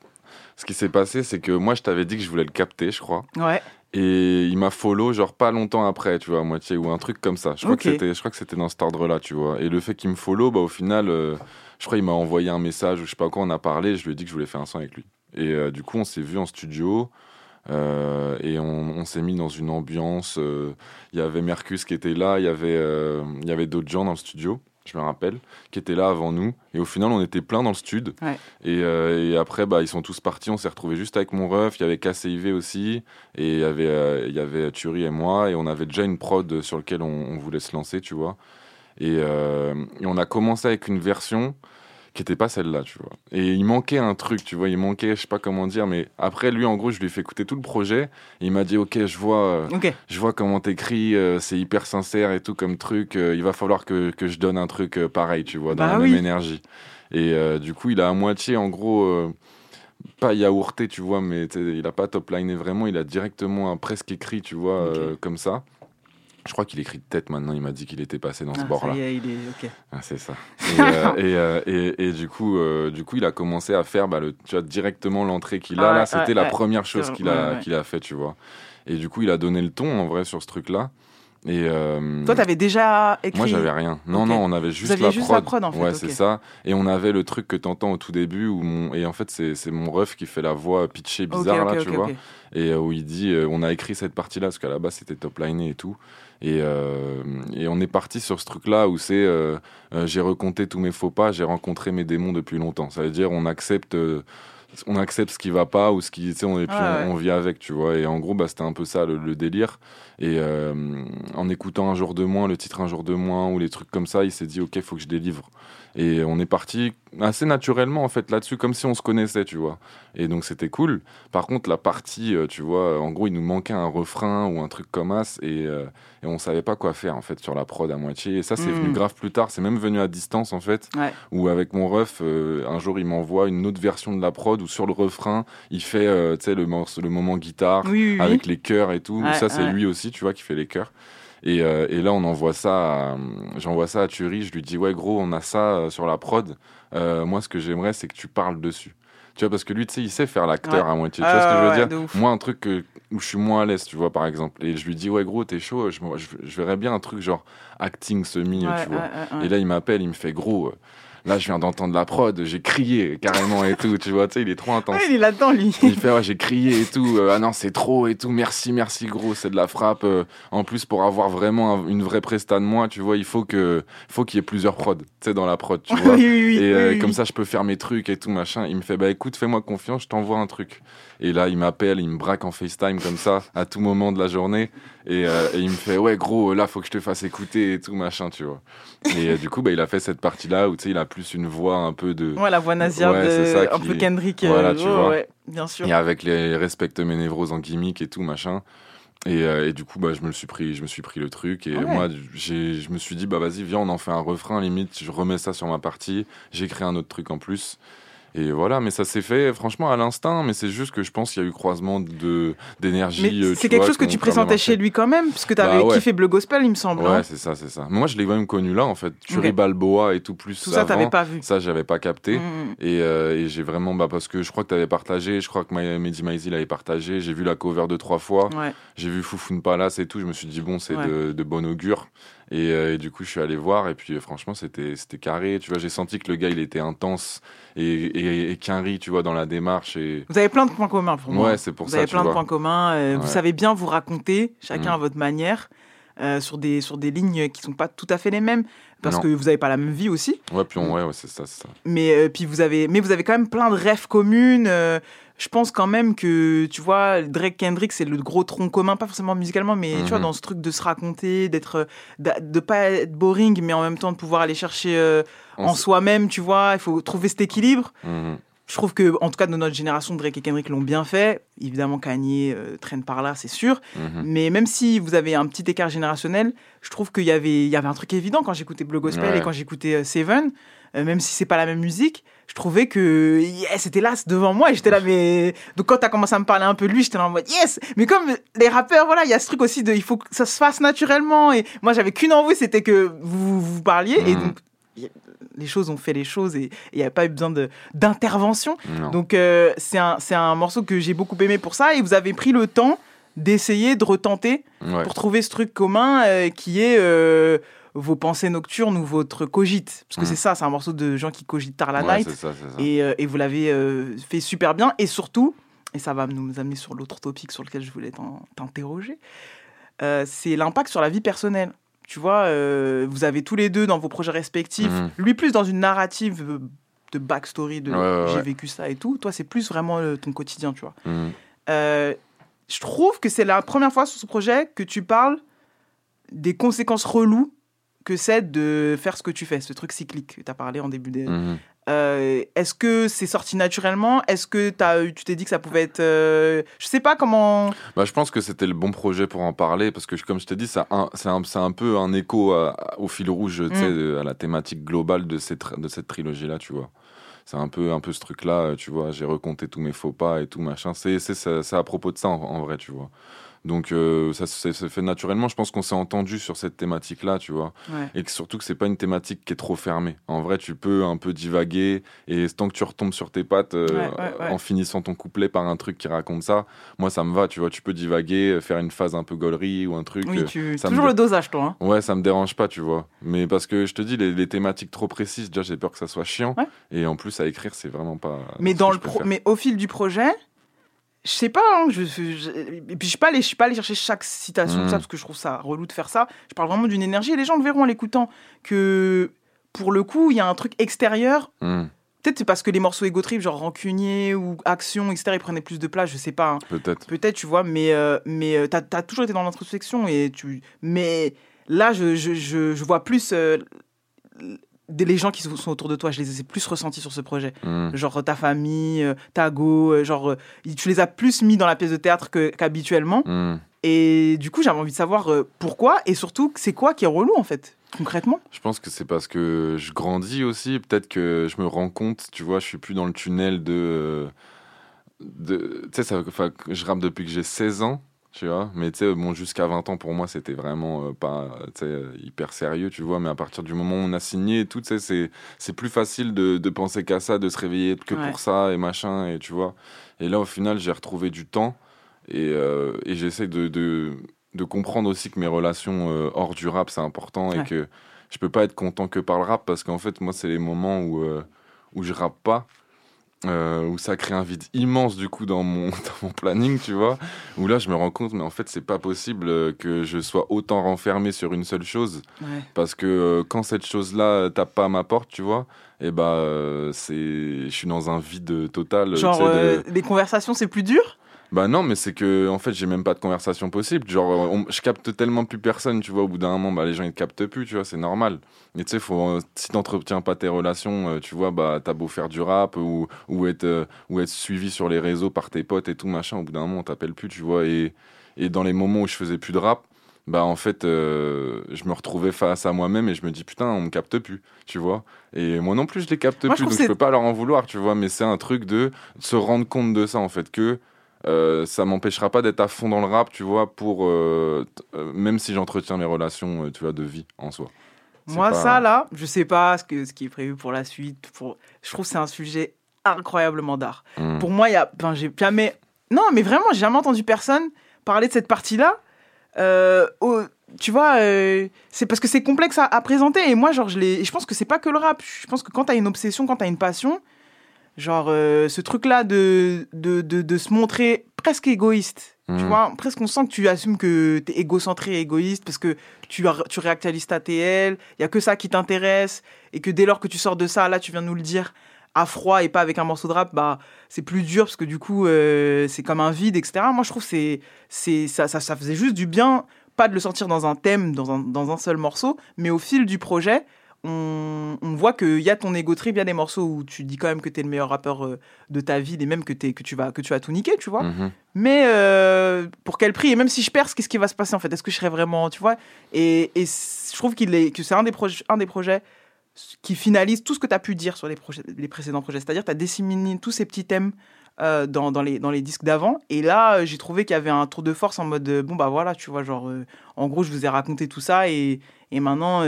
Speaker 11: ce qui s'est passé, c'est que moi, je t'avais dit que je voulais le capter, je crois.
Speaker 1: Ouais.
Speaker 11: Et il m'a follow genre pas longtemps après, tu vois, à moitié ou un truc comme ça. Je crois que c'était, dans cet ordre-là, tu vois. Et le fait qu'il me follow, bah au final, euh, je crois qu'il m'a envoyé un message ou je sais pas quoi, on a parlé. Je lui ai dit que je voulais faire un son avec lui. Et euh, du coup, on s'est vu en studio. euh, et on, on s'est mis dans une ambiance. euh, Il y avait Mercus qui était là, il y avait, euh, il y avait d'autres gens dans le studio, je me rappelle, qui étaient là avant nous. Et au final, on était plein dans le stud.
Speaker 1: Ouais.
Speaker 11: Et, euh, et après, bah, ils sont tous partis. On s'est retrouvés juste avec mon ref. Il y avait KCIV aussi. Et il y avait, euh, il y avait Thury et moi. Et on avait déjà une prod sur laquelle on, on voulait se lancer, tu vois. Et, euh, et on a commencé avec une version qui était pas celle-là, tu vois. Et il manquait un truc, tu vois. Il manquait, je sais pas comment dire, mais après, lui, en gros, je lui ai fait écouter tout le projet. Et il m'a dit, OK, je vois, euh, je vois comment t'écris. euh, c'est hyper sincère et tout comme truc. euh, il va falloir que, que je donne un truc pareil, tu vois, dans
Speaker 1: Bah
Speaker 11: la
Speaker 1: oui.
Speaker 11: même énergie. Et du coup, il a à moitié, en gros, pas yaourté, tu vois, mais il a pas top liné vraiment. Il a directement euh, presque écrit, tu vois, comme ça. Je crois qu'il écrit de tête maintenant. Il m'a dit qu'il était passé dans ce
Speaker 1: Ah,
Speaker 11: bord-là.
Speaker 1: est, il est ok.
Speaker 11: Ah, c'est ça. Et, euh, et, euh, et- et du coup, euh, du coup, il a commencé à faire bah, le, tu vois, directement l'entrée qu'il a. Là, c'était la première chose qu'il a, qu'il a fait, tu vois. Et du coup, il a donné le ton en vrai sur ce truc-là. Et euh,
Speaker 1: Toi, t'avais déjà écrit.
Speaker 11: moi, j'avais rien. Non, non, on avait juste, la,
Speaker 1: juste
Speaker 11: prod.
Speaker 1: la prod, en fait,
Speaker 11: Ouais, c'est ça. Et on avait le truc que t'entends au tout début où mon et en fait c'est mon ref qui fait la voix pitchée bizarre là, tu vois. Et où il dit, euh, on a écrit cette partie-là parce qu'à la base c'était top liné et tout. Et, euh, et on est parti sur ce truc-là où c'est, euh, euh, j'ai recompté tous mes faux pas, j'ai rencontré mes démons depuis longtemps. Ça veut dire on accepte. euh, on accepte ce qui va pas ou ce qui, tu sais, on, et puis
Speaker 1: Ah
Speaker 11: on, vit avec, tu vois. Et en gros, bah, c'était un peu ça le, le délire. Et euh, en écoutant un jour de moins, le titre un jour de moins ou les trucs comme ça, il s'est dit ok, faut que je délivre. Et on est parti assez naturellement en fait là-dessus, comme si on se connaissait, tu vois. Et donc c'était cool. Par contre, la partie, euh, tu vois, en gros, il nous manquait un refrain ou un truc comme as et, euh, et on savait pas quoi faire en fait sur la prod à moitié. Et ça, c'est venu grave plus tard. C'est même venu à distance en fait.
Speaker 1: Ouais.
Speaker 11: Où avec mon ref, euh, un jour, il m'envoie une autre version de la prod où sur le refrain, il fait, tu sais, le, morceau- le moment guitare
Speaker 1: Oui, oui, oui.
Speaker 11: avec les chœurs et tout.
Speaker 1: Ouais,
Speaker 11: ça, c'est
Speaker 1: ouais.
Speaker 11: lui aussi, tu vois, qui fait les chœurs. Et, euh, et là, on envoie ça, j'envoie ça à Thury. Je lui dis, ouais, gros, on a ça euh, sur la prod. Euh, moi, ce que j'aimerais, c'est que tu parles dessus. Tu vois, parce que lui, tu sais, il sait faire l'acteur
Speaker 1: Ouais.
Speaker 11: à moitié.
Speaker 1: Ah
Speaker 11: tu vois ce que je veux
Speaker 1: ouais,
Speaker 11: dire. Moi, un truc que- où je suis moins à l'aise, tu vois, par exemple. Et je lui dis, ouais, gros, t'es chaud. Je, me- je, je verrais bien un truc genre acting semi,
Speaker 1: Ouais,
Speaker 11: tu vois. Et là, il m'appelle, il me fait, gros. euh, Là, je viens d'entendre la prod, j'ai crié carrément et tout, tu vois, tu sais, il est trop intense.
Speaker 1: Ouais, il est là-dedans, lui.
Speaker 11: Il fait ouais j'ai crié et tout euh, ah non c'est trop et tout merci merci gros c'est de la frappe euh, en plus pour avoir vraiment un- une vraie presta de moi tu vois il faut que faut qu'il y ait plusieurs prods tu sais dans la prod tu vois
Speaker 1: Oui, oui, oui,
Speaker 11: et euh,
Speaker 1: oui.
Speaker 11: comme ça je peux faire mes trucs et tout machin il me fait bah écoute fais-moi confiance je t'envoie un truc et là il m'appelle il me braque en FaceTime comme ça à tout moment de la journée et, euh, et il me fait ouais gros là faut que je te fasse écouter et tout machin tu vois et euh, du coup bah il a fait cette partie là où tu sais il a plus une voix un peu de
Speaker 1: Ouais, la voix nasillarde
Speaker 11: Ouais, c'est
Speaker 1: de-
Speaker 11: ça
Speaker 1: un
Speaker 11: qui-
Speaker 1: peu Kendrick. euh,
Speaker 11: voilà tu vois
Speaker 1: ouais, bien sûr.
Speaker 11: et avec les respecte mes névroses en gimmick et tout machin et, euh, et du coup bah je me le suis pris je me suis pris le truc et
Speaker 1: Ah ouais.
Speaker 11: moi je me suis dit bah vas-y viens on en fait un refrain limite je remets ça sur ma partie j'écris un autre truc en plus et voilà mais ça s'est fait franchement à l'instinct mais c'est juste que je pense qu'il y a eu croisement de d'énergie
Speaker 1: Mais
Speaker 11: euh,
Speaker 1: c'est quelque
Speaker 11: vois,
Speaker 1: chose que tu présentais chez lui quand même, puisque tu avais
Speaker 11: Bah ouais.
Speaker 1: kiffé Bleu Gospel, il me semble.
Speaker 11: Ouais,
Speaker 1: hein.
Speaker 11: c'est ça, c'est ça. Mais moi, je l'ai quand même connu là, en fait. Thury
Speaker 1: Ok.
Speaker 11: Balboa et tout plus.
Speaker 1: Tout ça, t'avais pas vu.
Speaker 11: Ça, j'avais pas capté.
Speaker 1: Mm.
Speaker 11: Et, euh, et j'ai vraiment, bah, parce que je crois que t'avais partagé, je crois que Mehdi Maizi l'avait partagé. J'ai vu la cover deux, trois fois.
Speaker 1: Ouais.
Speaker 11: J'ai vu Foufoune Palace et tout. Je me suis dit, bon, c'est
Speaker 1: Ouais.
Speaker 11: de, de bon augure. Et, euh, et du coup, je suis allé voir. Et puis, euh, franchement, c'était c'était carré. Tu vois, j'ai senti que le gars, il était intense et, et, et tu vois, dans la démarche. Et
Speaker 1: Vous avez plein de points communs pour moi.
Speaker 11: Ouais, c'est pour
Speaker 1: vous
Speaker 11: ça,
Speaker 1: avez
Speaker 11: tu
Speaker 1: plein de points communs. euh, Vous savez bien vous raconter, chacun
Speaker 11: Mm.
Speaker 1: à votre manière. euh, sur, des, sur des lignes qui sont pas tout à fait les mêmes, parce
Speaker 11: Non.
Speaker 1: que vous avez pas la même vie aussi.
Speaker 11: Ouais, puis on, ouais, ouais, c'est ça.
Speaker 1: Mais, euh, puis vous avez, mais vous avez quand même plein de rêves communes. euh, je pense quand même que, tu vois, Drake Kendrick, c'est le gros tronc commun, pas forcément musicalement, mais tu vois,
Speaker 11: Mhm.
Speaker 1: dans ce truc de se raconter, d'être, d'a- de pas être boring, mais en même temps de pouvoir aller chercher euh, en soi-même, tu vois, il faut trouver cet équilibre.
Speaker 11: Mhm.
Speaker 1: Je trouve que, en tout cas, de notre génération, Drake et Kendrick l'ont bien fait. Évidemment, Kanye euh, traîne par là, c'est sûr.
Speaker 11: Mhm.
Speaker 1: Mais même si vous avez un petit écart générationnel, je trouve qu'il y avait, il y avait un truc évident quand j'écoutais Blue Gospel
Speaker 11: Ouais.
Speaker 1: et quand j'écoutais euh, Seven, euh, même si c'est pas la même musique. Je trouvais que yes, c'était là devant moi et j'étais là mais donc quand t'as commencé à me parler un peu de lui j'étais là en mode yes mais comme les rappeurs voilà il y a ce truc aussi de il faut que ça se fasse naturellement et moi j'avais qu'une envie c'était que vous vous parliez et
Speaker 11: Mhm.
Speaker 1: donc les choses ont fait les choses et il n'y a pas eu besoin d'intervention donc euh, c'est un, un morceau que j'ai beaucoup aimé pour ça et vous avez pris le temps d'essayer de retenter
Speaker 11: Ouais.
Speaker 1: pour trouver ce truc commun euh, qui est euh, vos pensées nocturnes ou votre cogite. Parce que
Speaker 11: Mm.
Speaker 1: c'est ça, c'est un morceau de gens qui cogitent tard la
Speaker 11: Ouais,
Speaker 1: night.
Speaker 11: ça.
Speaker 1: Et, euh, et vous l'avez euh, fait super bien. Et surtout, et ça va nous amener sur l'autre topic sur lequel je voulais t'interroger, euh, c'est l'impact sur la vie personnelle. Tu vois, vous avez tous les deux dans vos projets respectifs,
Speaker 11: Mhm.
Speaker 1: lui plus dans une narrative de backstory, de
Speaker 11: Ouais, ouais,
Speaker 1: j'ai vécu ça et tout. Toi, c'est plus vraiment ton quotidien, tu vois. Euh, je trouve que c'est la première fois sur ce projet que tu parles des conséquences reloues que c'est de faire ce que tu fais, ce truc cyclique que tu as parlé en début de...
Speaker 11: Mhm.
Speaker 1: Euh, Est-ce que c'est sorti naturellement? Est-ce que as tu t'es dit que ça pouvait être... euh, Je sais pas comment...
Speaker 11: Bah, je pense que c'était le bon projet pour en parler parce que, comme je t'ai dit, un- c'est un, peu un écho à- au fil rouge,
Speaker 1: Mm.
Speaker 11: de- à la thématique globale de cette, de cette trilogie-là, tu vois. C'est un peu, un peu ce truc-là, tu vois. J'ai recompté tous mes faux pas et tout machin. C'est à propos de ça en, en vrai, tu vois. Donc euh, ça s'est fait naturellement. Je pense qu'on s'est entendu sur cette thématique-là, tu vois.
Speaker 1: Ouais.
Speaker 11: Et que surtout que c'est pas une thématique qui est trop fermée. En vrai, tu peux un peu divaguer et tant que tu retombes sur tes pattes euh,
Speaker 1: Ouais, ouais, ouais.
Speaker 11: en finissant ton couplet par un truc qui raconte ça, moi ça me va, tu vois. Tu peux divaguer, euh, faire une phase un peu gaulerie ou un truc.
Speaker 1: Oui, tu...
Speaker 11: ça
Speaker 1: toujours le dosage, toi. hein.
Speaker 11: Ouais, ça me dérange pas, tu vois. Mais parce que je te dis, les, les thématiques trop précises, déjà j'ai peur que ça soit chiant. Et en plus, à écrire, c'est vraiment pas.
Speaker 1: mais, dans le pro- mais au fil du projet, je sais pas, hein, je, je- et puis je suis pas allé, je suis pas allé chercher chaque citation, tout ça, parce que je trouve ça relou de faire ça. Je parle vraiment d'une énergie et les gens le verront en l'écoutant que pour le coup, il y a un truc extérieur.
Speaker 11: Hmm,
Speaker 1: Peut-être c'est parce que les morceaux ego trip, genre rancunier ou action, etc., ils prenaient plus de place, je sais pas. hein.
Speaker 11: Peut-être.
Speaker 1: Peut-être, tu vois, mais, euh, mais euh, t'as as toujours été dans l'introspection et tu. Mais là, je, je, je, vois plus euh, les gens qui sont autour de toi, je les ai plus ressentis sur ce projet.
Speaker 11: hmm.
Speaker 1: Genre ta famille, euh, ta go, euh, genre euh, tu les as plus mis dans la pièce de théâtre qu'habituellement.
Speaker 11: Hmm.
Speaker 1: Et du coup, j'avais envie de savoir pourquoi et surtout c'est quoi qui est relou en fait, concrètement?
Speaker 11: Je pense que c'est parce que je grandis aussi. Peut-être que je me rends compte, tu vois, je suis plus dans le tunnel de. de tu sais, ça- enfin, je rappe depuis que j'ai 16 ans, tu vois. Mais tu sais, bon, jusqu'à 20 ans, pour moi, c'était vraiment euh, pas sais, euh, hyper sérieux, tu vois. Mais à partir du moment où on a signé et tout, tu sais, c'est- c'est plus facile de, de penser qu'à ça, de se réveiller que
Speaker 1: Ouais.
Speaker 11: pour ça et machin, et tu vois. Et là, au final, j'ai retrouvé du temps et, euh, et j'essaie de, de, de comprendre aussi que mes relations euh, hors du rap, c'est important et que je peux pas être content que par le rap parce qu'en fait, moi, c'est les moments où, euh, où je rappe pas. Euh, où ça crée un vide immense du coup dans mon, dans mon planning, tu vois, où là je me rends compte, mais en fait c'est pas possible euh, que je sois autant renfermé sur une seule chose,
Speaker 1: Ouais.
Speaker 11: parce que euh, quand cette chose-là tape pas à ma porte, tu vois, et bah euh, c'est, je suis dans un vide total.
Speaker 1: Genre
Speaker 11: de-
Speaker 1: euh, les conversations c'est plus dur?
Speaker 11: Bah non, mais c'est que en fait, j'ai même pas de conversation possible. Genre, euh, on- je capte tellement plus personne, tu vois. Au bout d'un moment, bah, les gens ils te captent plus, tu vois. C'est normal. Mais tu sais, faut euh, si t'entretiens pas tes relations, euh, tu vois, bah t'as beau faire du rap ou ou être euh, ou être suivi sur les réseaux par tes potes et tout machin. Au bout d'un moment, on t'appelle plus, tu vois. Et et dans les moments où je faisais plus de rap. Bah en fait, euh, je me retrouvais face à moi-même et je me dis putain, on me capte plus, tu vois. Et moi non plus, je les capte
Speaker 1: Moi, je
Speaker 11: plus,
Speaker 1: trouve
Speaker 11: donc je peux pas leur en vouloir, tu vois. Mais c'est un truc de se rendre compte de ça en fait que euh, ça m'empêchera pas d'être à fond dans le rap, tu vois, pour euh, euh, même si j'entretiens mes relations, tu vois, de vie en soi.
Speaker 1: Moi,
Speaker 11: pas-
Speaker 1: ça, là, je sais pas ce, que, ce qui est prévu pour la suite. Pour... Je trouve que c'est un sujet incroyablement d'art.
Speaker 11: Mm.
Speaker 1: Pour moi, il y a. Enfin, j'ai jamais. Non, mais vraiment, j'ai jamais entendu personne parler de cette partie-là. Euh, au- Tu vois, c'est parce que c'est complexe à, à présenter. Et moi, genre, je, je pense que c'est pas que le rap. Je pense que quand t'as une obsession, quand t'as une passion, genre, euh, ce truc-là de, de, de, de se montrer presque égoïste Tu
Speaker 11: Mm.
Speaker 1: vois, presque on sent que tu assumes que t'es égocentré et égoïste parce que tu, tu réactualises ta TL, il y a que ça qui t'intéresse et que dès lors que tu sors de ça, là tu viens nous le dire, à froid et pas avec un morceau de rap, bah c'est plus dur parce que du coup euh, c'est comme un vide, etc. Moi je trouve que c'est c'est ça, ça ça faisait juste du bien, pas de le sortir dans un thème, dans un, dans un seul morceau, mais au fil du projet. On, on voit qu'il y a ton ego trip, il y a des morceaux où tu dis quand même que tu es le meilleur rappeur euh, de ta vie, et même que, que, tu vas, que tu vas tout niquer, tu vois.
Speaker 11: Mhm.
Speaker 1: Mais euh, pour quel prix? Et même si je perce, qu'est-ce qui va se passer en fait? Est-ce que je serai vraiment, tu vois? Et, et je trouve qu'il est, que c'est un, des un des projets qui finalise tout ce que tu as pu dire sur les, projets, les précédents projets. C'est-à-dire tu as disséminé tous ces petits thèmes euh, dans, dans, les, dans les disques d'avant. Et là, j'ai trouvé qu'il y avait un tour de force en mode, euh, bon bah voilà, tu vois, genre, en gros, je vous ai raconté tout ça et, et maintenant...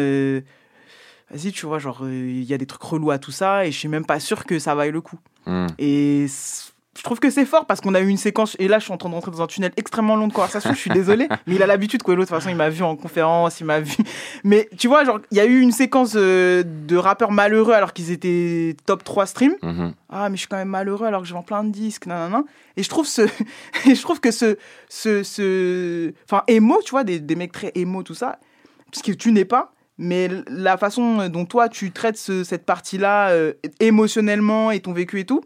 Speaker 1: euh, Vas-y, tu vois, genre, euh, il y a des trucs relous à tout ça et je suis même pas sûr que ça vaille le coup.
Speaker 11: Mm.
Speaker 1: Et je trouve que c'est fort parce qu'on a eu une séquence, et là je suis en train de rentrer dans un tunnel extrêmement long de conversation, je suis désolé, mais il a l'habitude, quoi. L'autre, de toute façon, il m'a vu en conférence, il m'a vu. Mais tu vois, genre, il y a eu une séquence euh, de rappeurs malheureux alors qu'ils étaient top 3 stream.
Speaker 11: Mhm.
Speaker 1: Ah, mais je suis quand même malheureux alors que je vends plein de disques, nanana. Et je trouve, ce... et je trouve que ce. ce, ce... Enfin, émo, tu vois, des, des mecs très émo, tout ça, parce que tu n'es pas. Mais la façon dont toi tu traites ce- cette partie-là euh, émotionnellement et ton vécu et tout,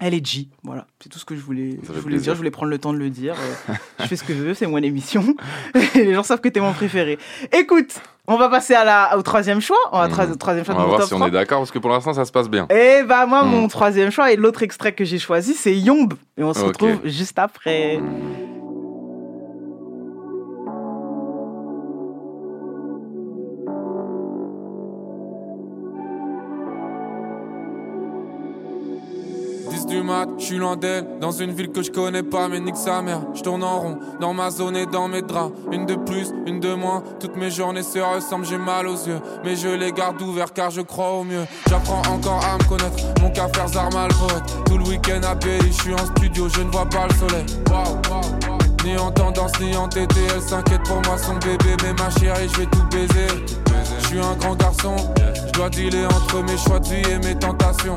Speaker 1: elle est G. Voilà, c'est tout ce que je voulais, je voulais dire. Je voulais prendre le temps de le dire. Euh, je fais ce que je veux, c'est mon émission. Et les gens savent que t'es mon préféré. Écoute, on va passer à la, au troisième choix. On va tra- troisième choix
Speaker 11: Mhm. On va voir
Speaker 1: top
Speaker 11: si on
Speaker 1: 3.
Speaker 11: est d'accord, parce que pour l'instant, ça se passe bien.
Speaker 1: Et bah moi,
Speaker 11: Mm.
Speaker 1: mon troisième choix et l'autre extrait que j'ai choisi, c'est Yomb. Et on se retrouve juste après.
Speaker 12: Du mat, je suis loin d'elle, dans une ville que je connais pas, mais nique sa mère. Je en rond, dans ma zone et dans mes draps. Une de plus, une de moins, toutes mes journées se ressemblent, j'ai mal aux yeux. Mais je les garde ouverts car je crois au mieux. J'apprends encore à me connaître, mon cas faire. Tout le week-end à je suis en studio, je ne vois pas le soleil. Ni en tendance, ni en TT, elle s'inquiète pour moi, son bébé. Mais ma chérie, je vais tout baiser. Je suis un grand garçon, je dois dealer entre mes choix de vie et mes tentations.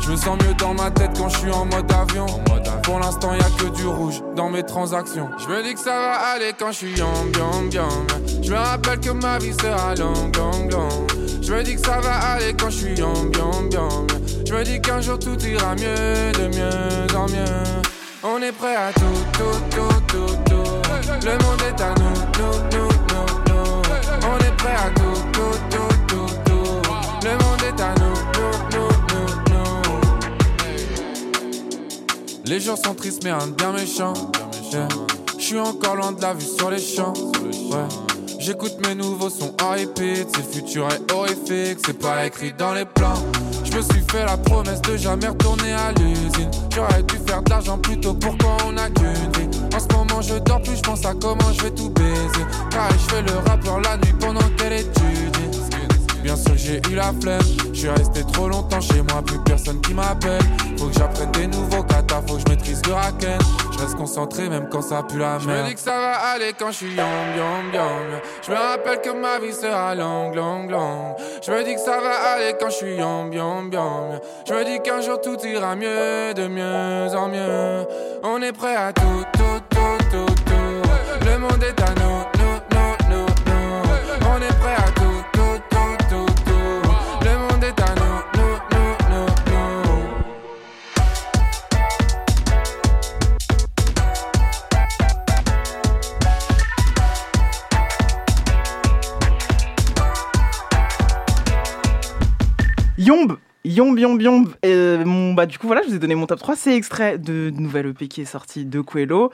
Speaker 12: Je me sens mieux dans ma tête quand je suis en mode avion. Pour l'instant, y a que du rouge dans mes transactions. Je me dis que ça va aller quand je suis yam yam yam. Je me rappelle que ma vie sera longue, longue, longue. Je me dis que ça va aller quand je suis yam yam yam. Je me dis qu'un jour tout ira mieux, de mieux en mieux. On est prêt à tout, tout, tout, tout, tout. Le monde est à nous, nous, nous, Le monde est à nous. Les jours sont tristes mais un bien méchant. Je suis encore loin de la vue sur les champs. J'écoute mes nouveaux sons en repeat. C'est futur est horrifique, c'est pas écrit dans les plans. Je me suis fait la promesse de jamais retourner à l'usine. J'aurais dû faire de l'argent plus tôt pour quand on a qu'une. En ce moment, je dors plus, je pense à comment je vais tout baiser. Car je fais le rappeur la nuit pendant qu'elle étudie. Bien sûr, j'ai eu la flemme. Je suis resté trop longtemps chez moi, plus personne qui m'appelle. Faut que j'apprenne des nouveaux katas, faut que je maîtrise le raken. Je reste concentré même quand ça pue la merde. Je me dis que ça va aller quand je suis yam yam yam. Je me rappelle que ma vie sera longue, longue, longue. Je me dis que ça va aller quand je suis yam yam yam. Je me dis qu'un jour tout ira mieux, de mieux en mieux. On est prêt à tout. Le monde est à nous, nous, nous. On est prêt à tout, tout, tout, tout, tout. Le monde est à nous, nous.
Speaker 1: Yomb Yomb, Yomb. Euh, bah, du coup, voilà, je vous ai donné mon top 3. C'est extrait de nouvelle EP qui est sortie de Coelho.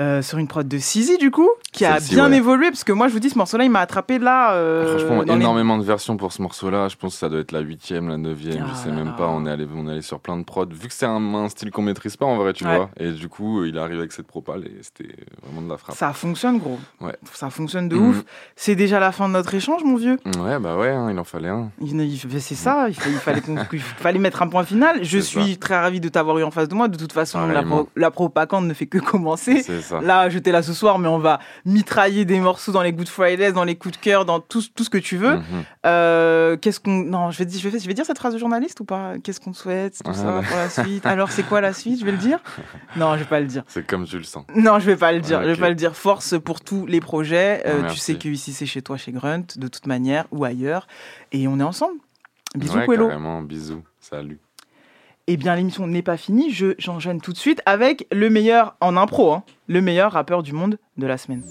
Speaker 1: Euh, sur une prod de Sizi du coup, qui a bien
Speaker 11: ouais.
Speaker 1: évolué parce que moi je vous dis ce morceau-là il m'a attrapé là. euh,
Speaker 11: Franchement,
Speaker 1: les-
Speaker 11: énormément de versions pour ce morceau-là. Je pense que ça doit être la huitième, la neuvième,
Speaker 1: Ah
Speaker 11: je sais
Speaker 1: là
Speaker 11: même
Speaker 1: là.
Speaker 11: pas. On est allé, on est allé sur plein de prods. Vu que c'est un, un style qu'on maîtrise pas en vrai, tu
Speaker 1: Ouais.
Speaker 11: vois. Et du coup, il arrive avec cette propale et c'était vraiment de la frappe.
Speaker 1: Ça fonctionne gros.
Speaker 11: Ouais.
Speaker 1: Ça fonctionne de
Speaker 11: Mhm.
Speaker 1: ouf. C'est déjà la fin de notre échange mon vieux.
Speaker 11: Ouais, bah ouais, hein, il en fallait un.
Speaker 1: C'est ça, il, fa- il fallait, qu'on- il fallait mettre un point final. Je
Speaker 11: ça.
Speaker 1: suis très ravi de t'avoir eu en face de moi. De toute façon, la, pro- la propagande ne fait que commencer.
Speaker 11: Ça.
Speaker 1: Là, j'étais là ce soir, mais on va mitrailler des morceaux dans les Good Fridays, dans les coups de cœur, dans tout, tout ce que tu veux.
Speaker 11: Mhm.
Speaker 1: Euh, Qu'est-ce qu'on. Non, je vais, dire, je, vais, je vais dire cette phrase de journaliste ou pas? Qu'est-ce qu'on te souhaite Tout ça
Speaker 11: Ouais.
Speaker 1: pour la suite? Alors, c'est quoi la suite? Je vais le dire? Non, je vais pas le dire.
Speaker 11: C'est comme tu le sens.
Speaker 1: Non, je vais pas le dire. Je
Speaker 11: Ok.
Speaker 1: vais pas le dire. Force pour tous les projets. Euh,
Speaker 11: Ah,
Speaker 1: tu sais que ici c'est chez toi, chez Grunt, de toute manière ou ailleurs, et on est ensemble. Bisous,
Speaker 11: ouais,
Speaker 1: Quello.
Speaker 11: carrément. Bisous. Salut.
Speaker 1: Eh bien, l'émission n'est pas finie. Je j'enchaîne tout de suite avec le meilleur en impro, hein, le meilleur rappeur du monde de la semaine.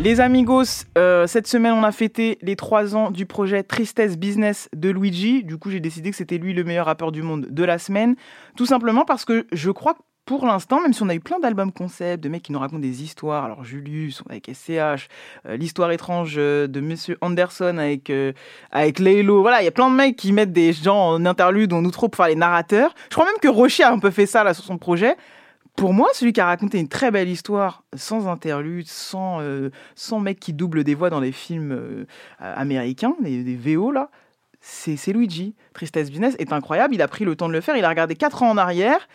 Speaker 1: Les amigos, euh, cette semaine on a fêté les 3 ans du projet Tristesse Business de Luigi. Du coup, j'ai décidé que c'était lui le meilleur rappeur du monde de la semaine. Tout simplement parce que je crois que pour l'instant, même si on a eu plein d'albums concept, de mecs qui nous racontent des histoires, alors Julius avec SCH, euh, l'histoire étrange euh, de Monsieur Anderson avec, euh, avec Laylo, voilà, il y a plein de mecs qui mettent des gens en interlude en outro pour faire les narrateurs. Je crois même que Rocher a un peu fait ça là sur son projet. Pour moi, celui qui a raconté une très belle histoire, sans interlude, sans, euh, sans mec qui double des voix dans les films euh, américains, les, VO là, c'est Luigi. Tristesse Business est incroyable, il a pris le temps de le faire, il a regardé 4 ans en arrière,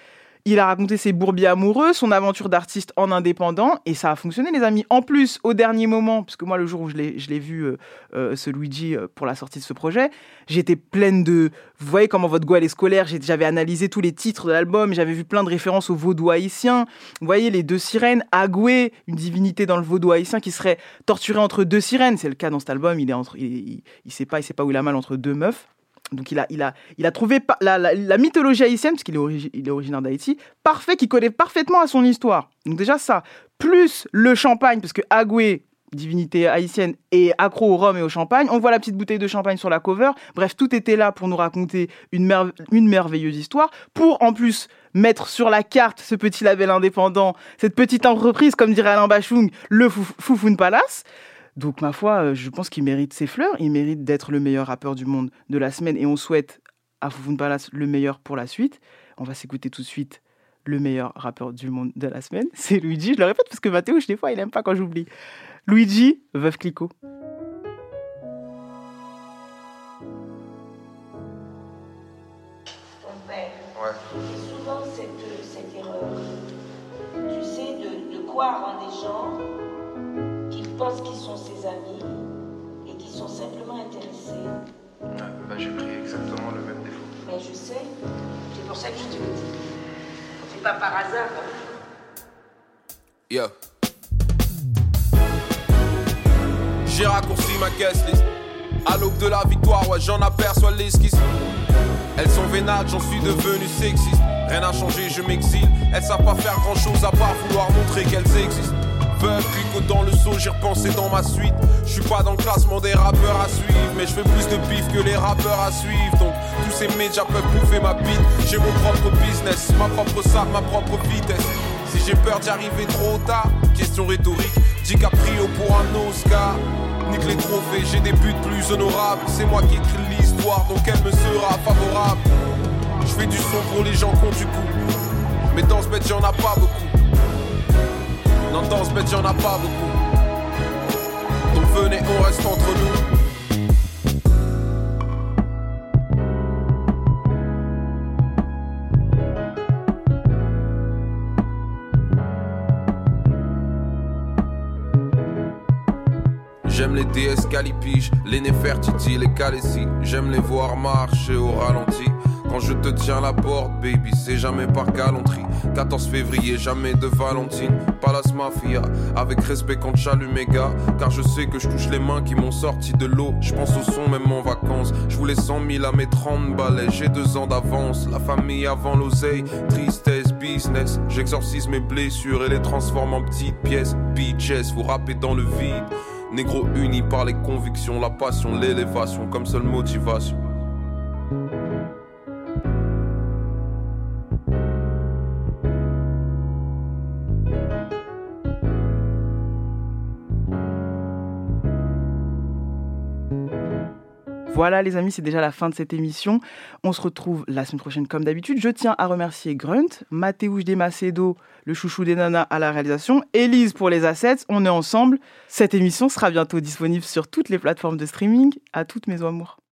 Speaker 1: il a raconté ses bourbiers amoureux, son aventure d'artiste en indépendant, et ça a fonctionné les amis. En plus, au dernier moment, parce que moi le jour où je l'ai vu, euh, euh, ce Luigi, euh, pour la sortie de ce projet, j'étais pleine de... Vous voyez comment votre go elle est scolaire, j'avais analysé tous les titres de l'album, j'avais vu plein de références au vaudou haïtien. Vous voyez les deux sirènes, Agoué, une divinité dans le vaudou haïtien qui serait torturée entre deux sirènes. C'est le cas dans cet album, il est entre, il, il, pas, il sait pas où il a mal entre deux meufs. Donc il a, il a, il a trouvé la, la- mythologie haïtienne, parce qu'il est, originaire d'Haïti, parfait, qui connaît parfaitement à son histoire. Donc déjà ça, plus le champagne, parce que Agoué, divinité haïtienne, est accro au rhum et au champagne. On voit la petite bouteille de champagne sur la cover. Bref, tout était là pour nous raconter une, une merveilleuse histoire, pour en plus mettre sur la carte ce petit label indépendant, cette petite entreprise, comme dirait Alain Bachung, le Fouf- Foufoun Palace. Donc, ma foi, euh, je pense qu'il mérite ses fleurs. Il mérite d'être le meilleur rappeur du monde de la semaine. Et on souhaite à Foufoun Palace le meilleur pour la suite. On va s'écouter tout de suite le meilleur rappeur du monde de la semaine. C'est Luigi. Je le répète parce que Mathéo, des fois, il aime pas quand j'oublie. Luigi, Veuve Clicquot.
Speaker 15: ton père. Et souvent cette, cette erreur, tu sais, de, de croire en des gens qui pensent qu'ils sont ses amis et qui sont simplement intéressés.
Speaker 16: bah, j'ai pris exactement le même défaut.
Speaker 15: Mais je sais, c'est pour ça que je te le dis. C'est pas par hasard. hein.
Speaker 17: Yo. J'ai raccourci ma guest list. À l'aube de la victoire, ouais, j'en aperçois l'esquisse. Elles sont vénales, j'en suis devenu sexiste. Rien n'a changé, je m'exile. Elles savent pas faire grand chose à part vouloir montrer qu'elles existent. Veuve, clico dans le saut, j'ai repensé dans ma suite. Je suis pas dans le classement des rappeurs à suivre, mais je fais plus de bif que les rappeurs à suivre. Donc tous ces médias peuvent bouffer ma bite. J'ai mon propre business, ma propre salle, ma propre vitesse. Si j'ai peur d'y arriver trop tard, question rhétorique, DiCaprio pour un Oscar. Nique les trophées, j'ai des buts plus honorables. C'est moi qui écris l'histoire, donc elle me sera favorable. Je fais du son pour les gens qui ont du coup. Mais dans ce bête, y'en a pas beaucoup. Non, dans ce bête, y'en a pas beaucoup. Venez, on reste entre nous. J'aime les DS calipiges, les Nefertiti, les Calessi. J'aime les voir marcher au ralenti. Quand je te tiens la porte, baby, c'est jamais par galanterie. 14 février, jamais de Valentine. Palace Mafia, avec respect quand j'allume mes gars. Car je sais que je touche les mains qui m'ont sorti de l'eau. Je pense au son, même en vacances. Je voulais 100 000 à mes 30 balais. J'ai deux ans d'avance. La famille avant l'oseille. Tristesse, business. J'exorcise mes blessures et les transforme en petites pièces. Bitches, vous rappez dans le vide. Négro uni par les convictions, la passion, l'élévation comme seule motivation.
Speaker 1: Voilà les amis, c'est déjà la fin de cette émission. On se retrouve la semaine prochaine comme d'habitude. Je tiens à remercier Grunt, Mathéouche Desmacedo, le chouchou des nanas à la réalisation, Élise pour les assets. On est ensemble. Cette émission sera bientôt disponible sur toutes les plateformes de streaming. À toutes mes amours.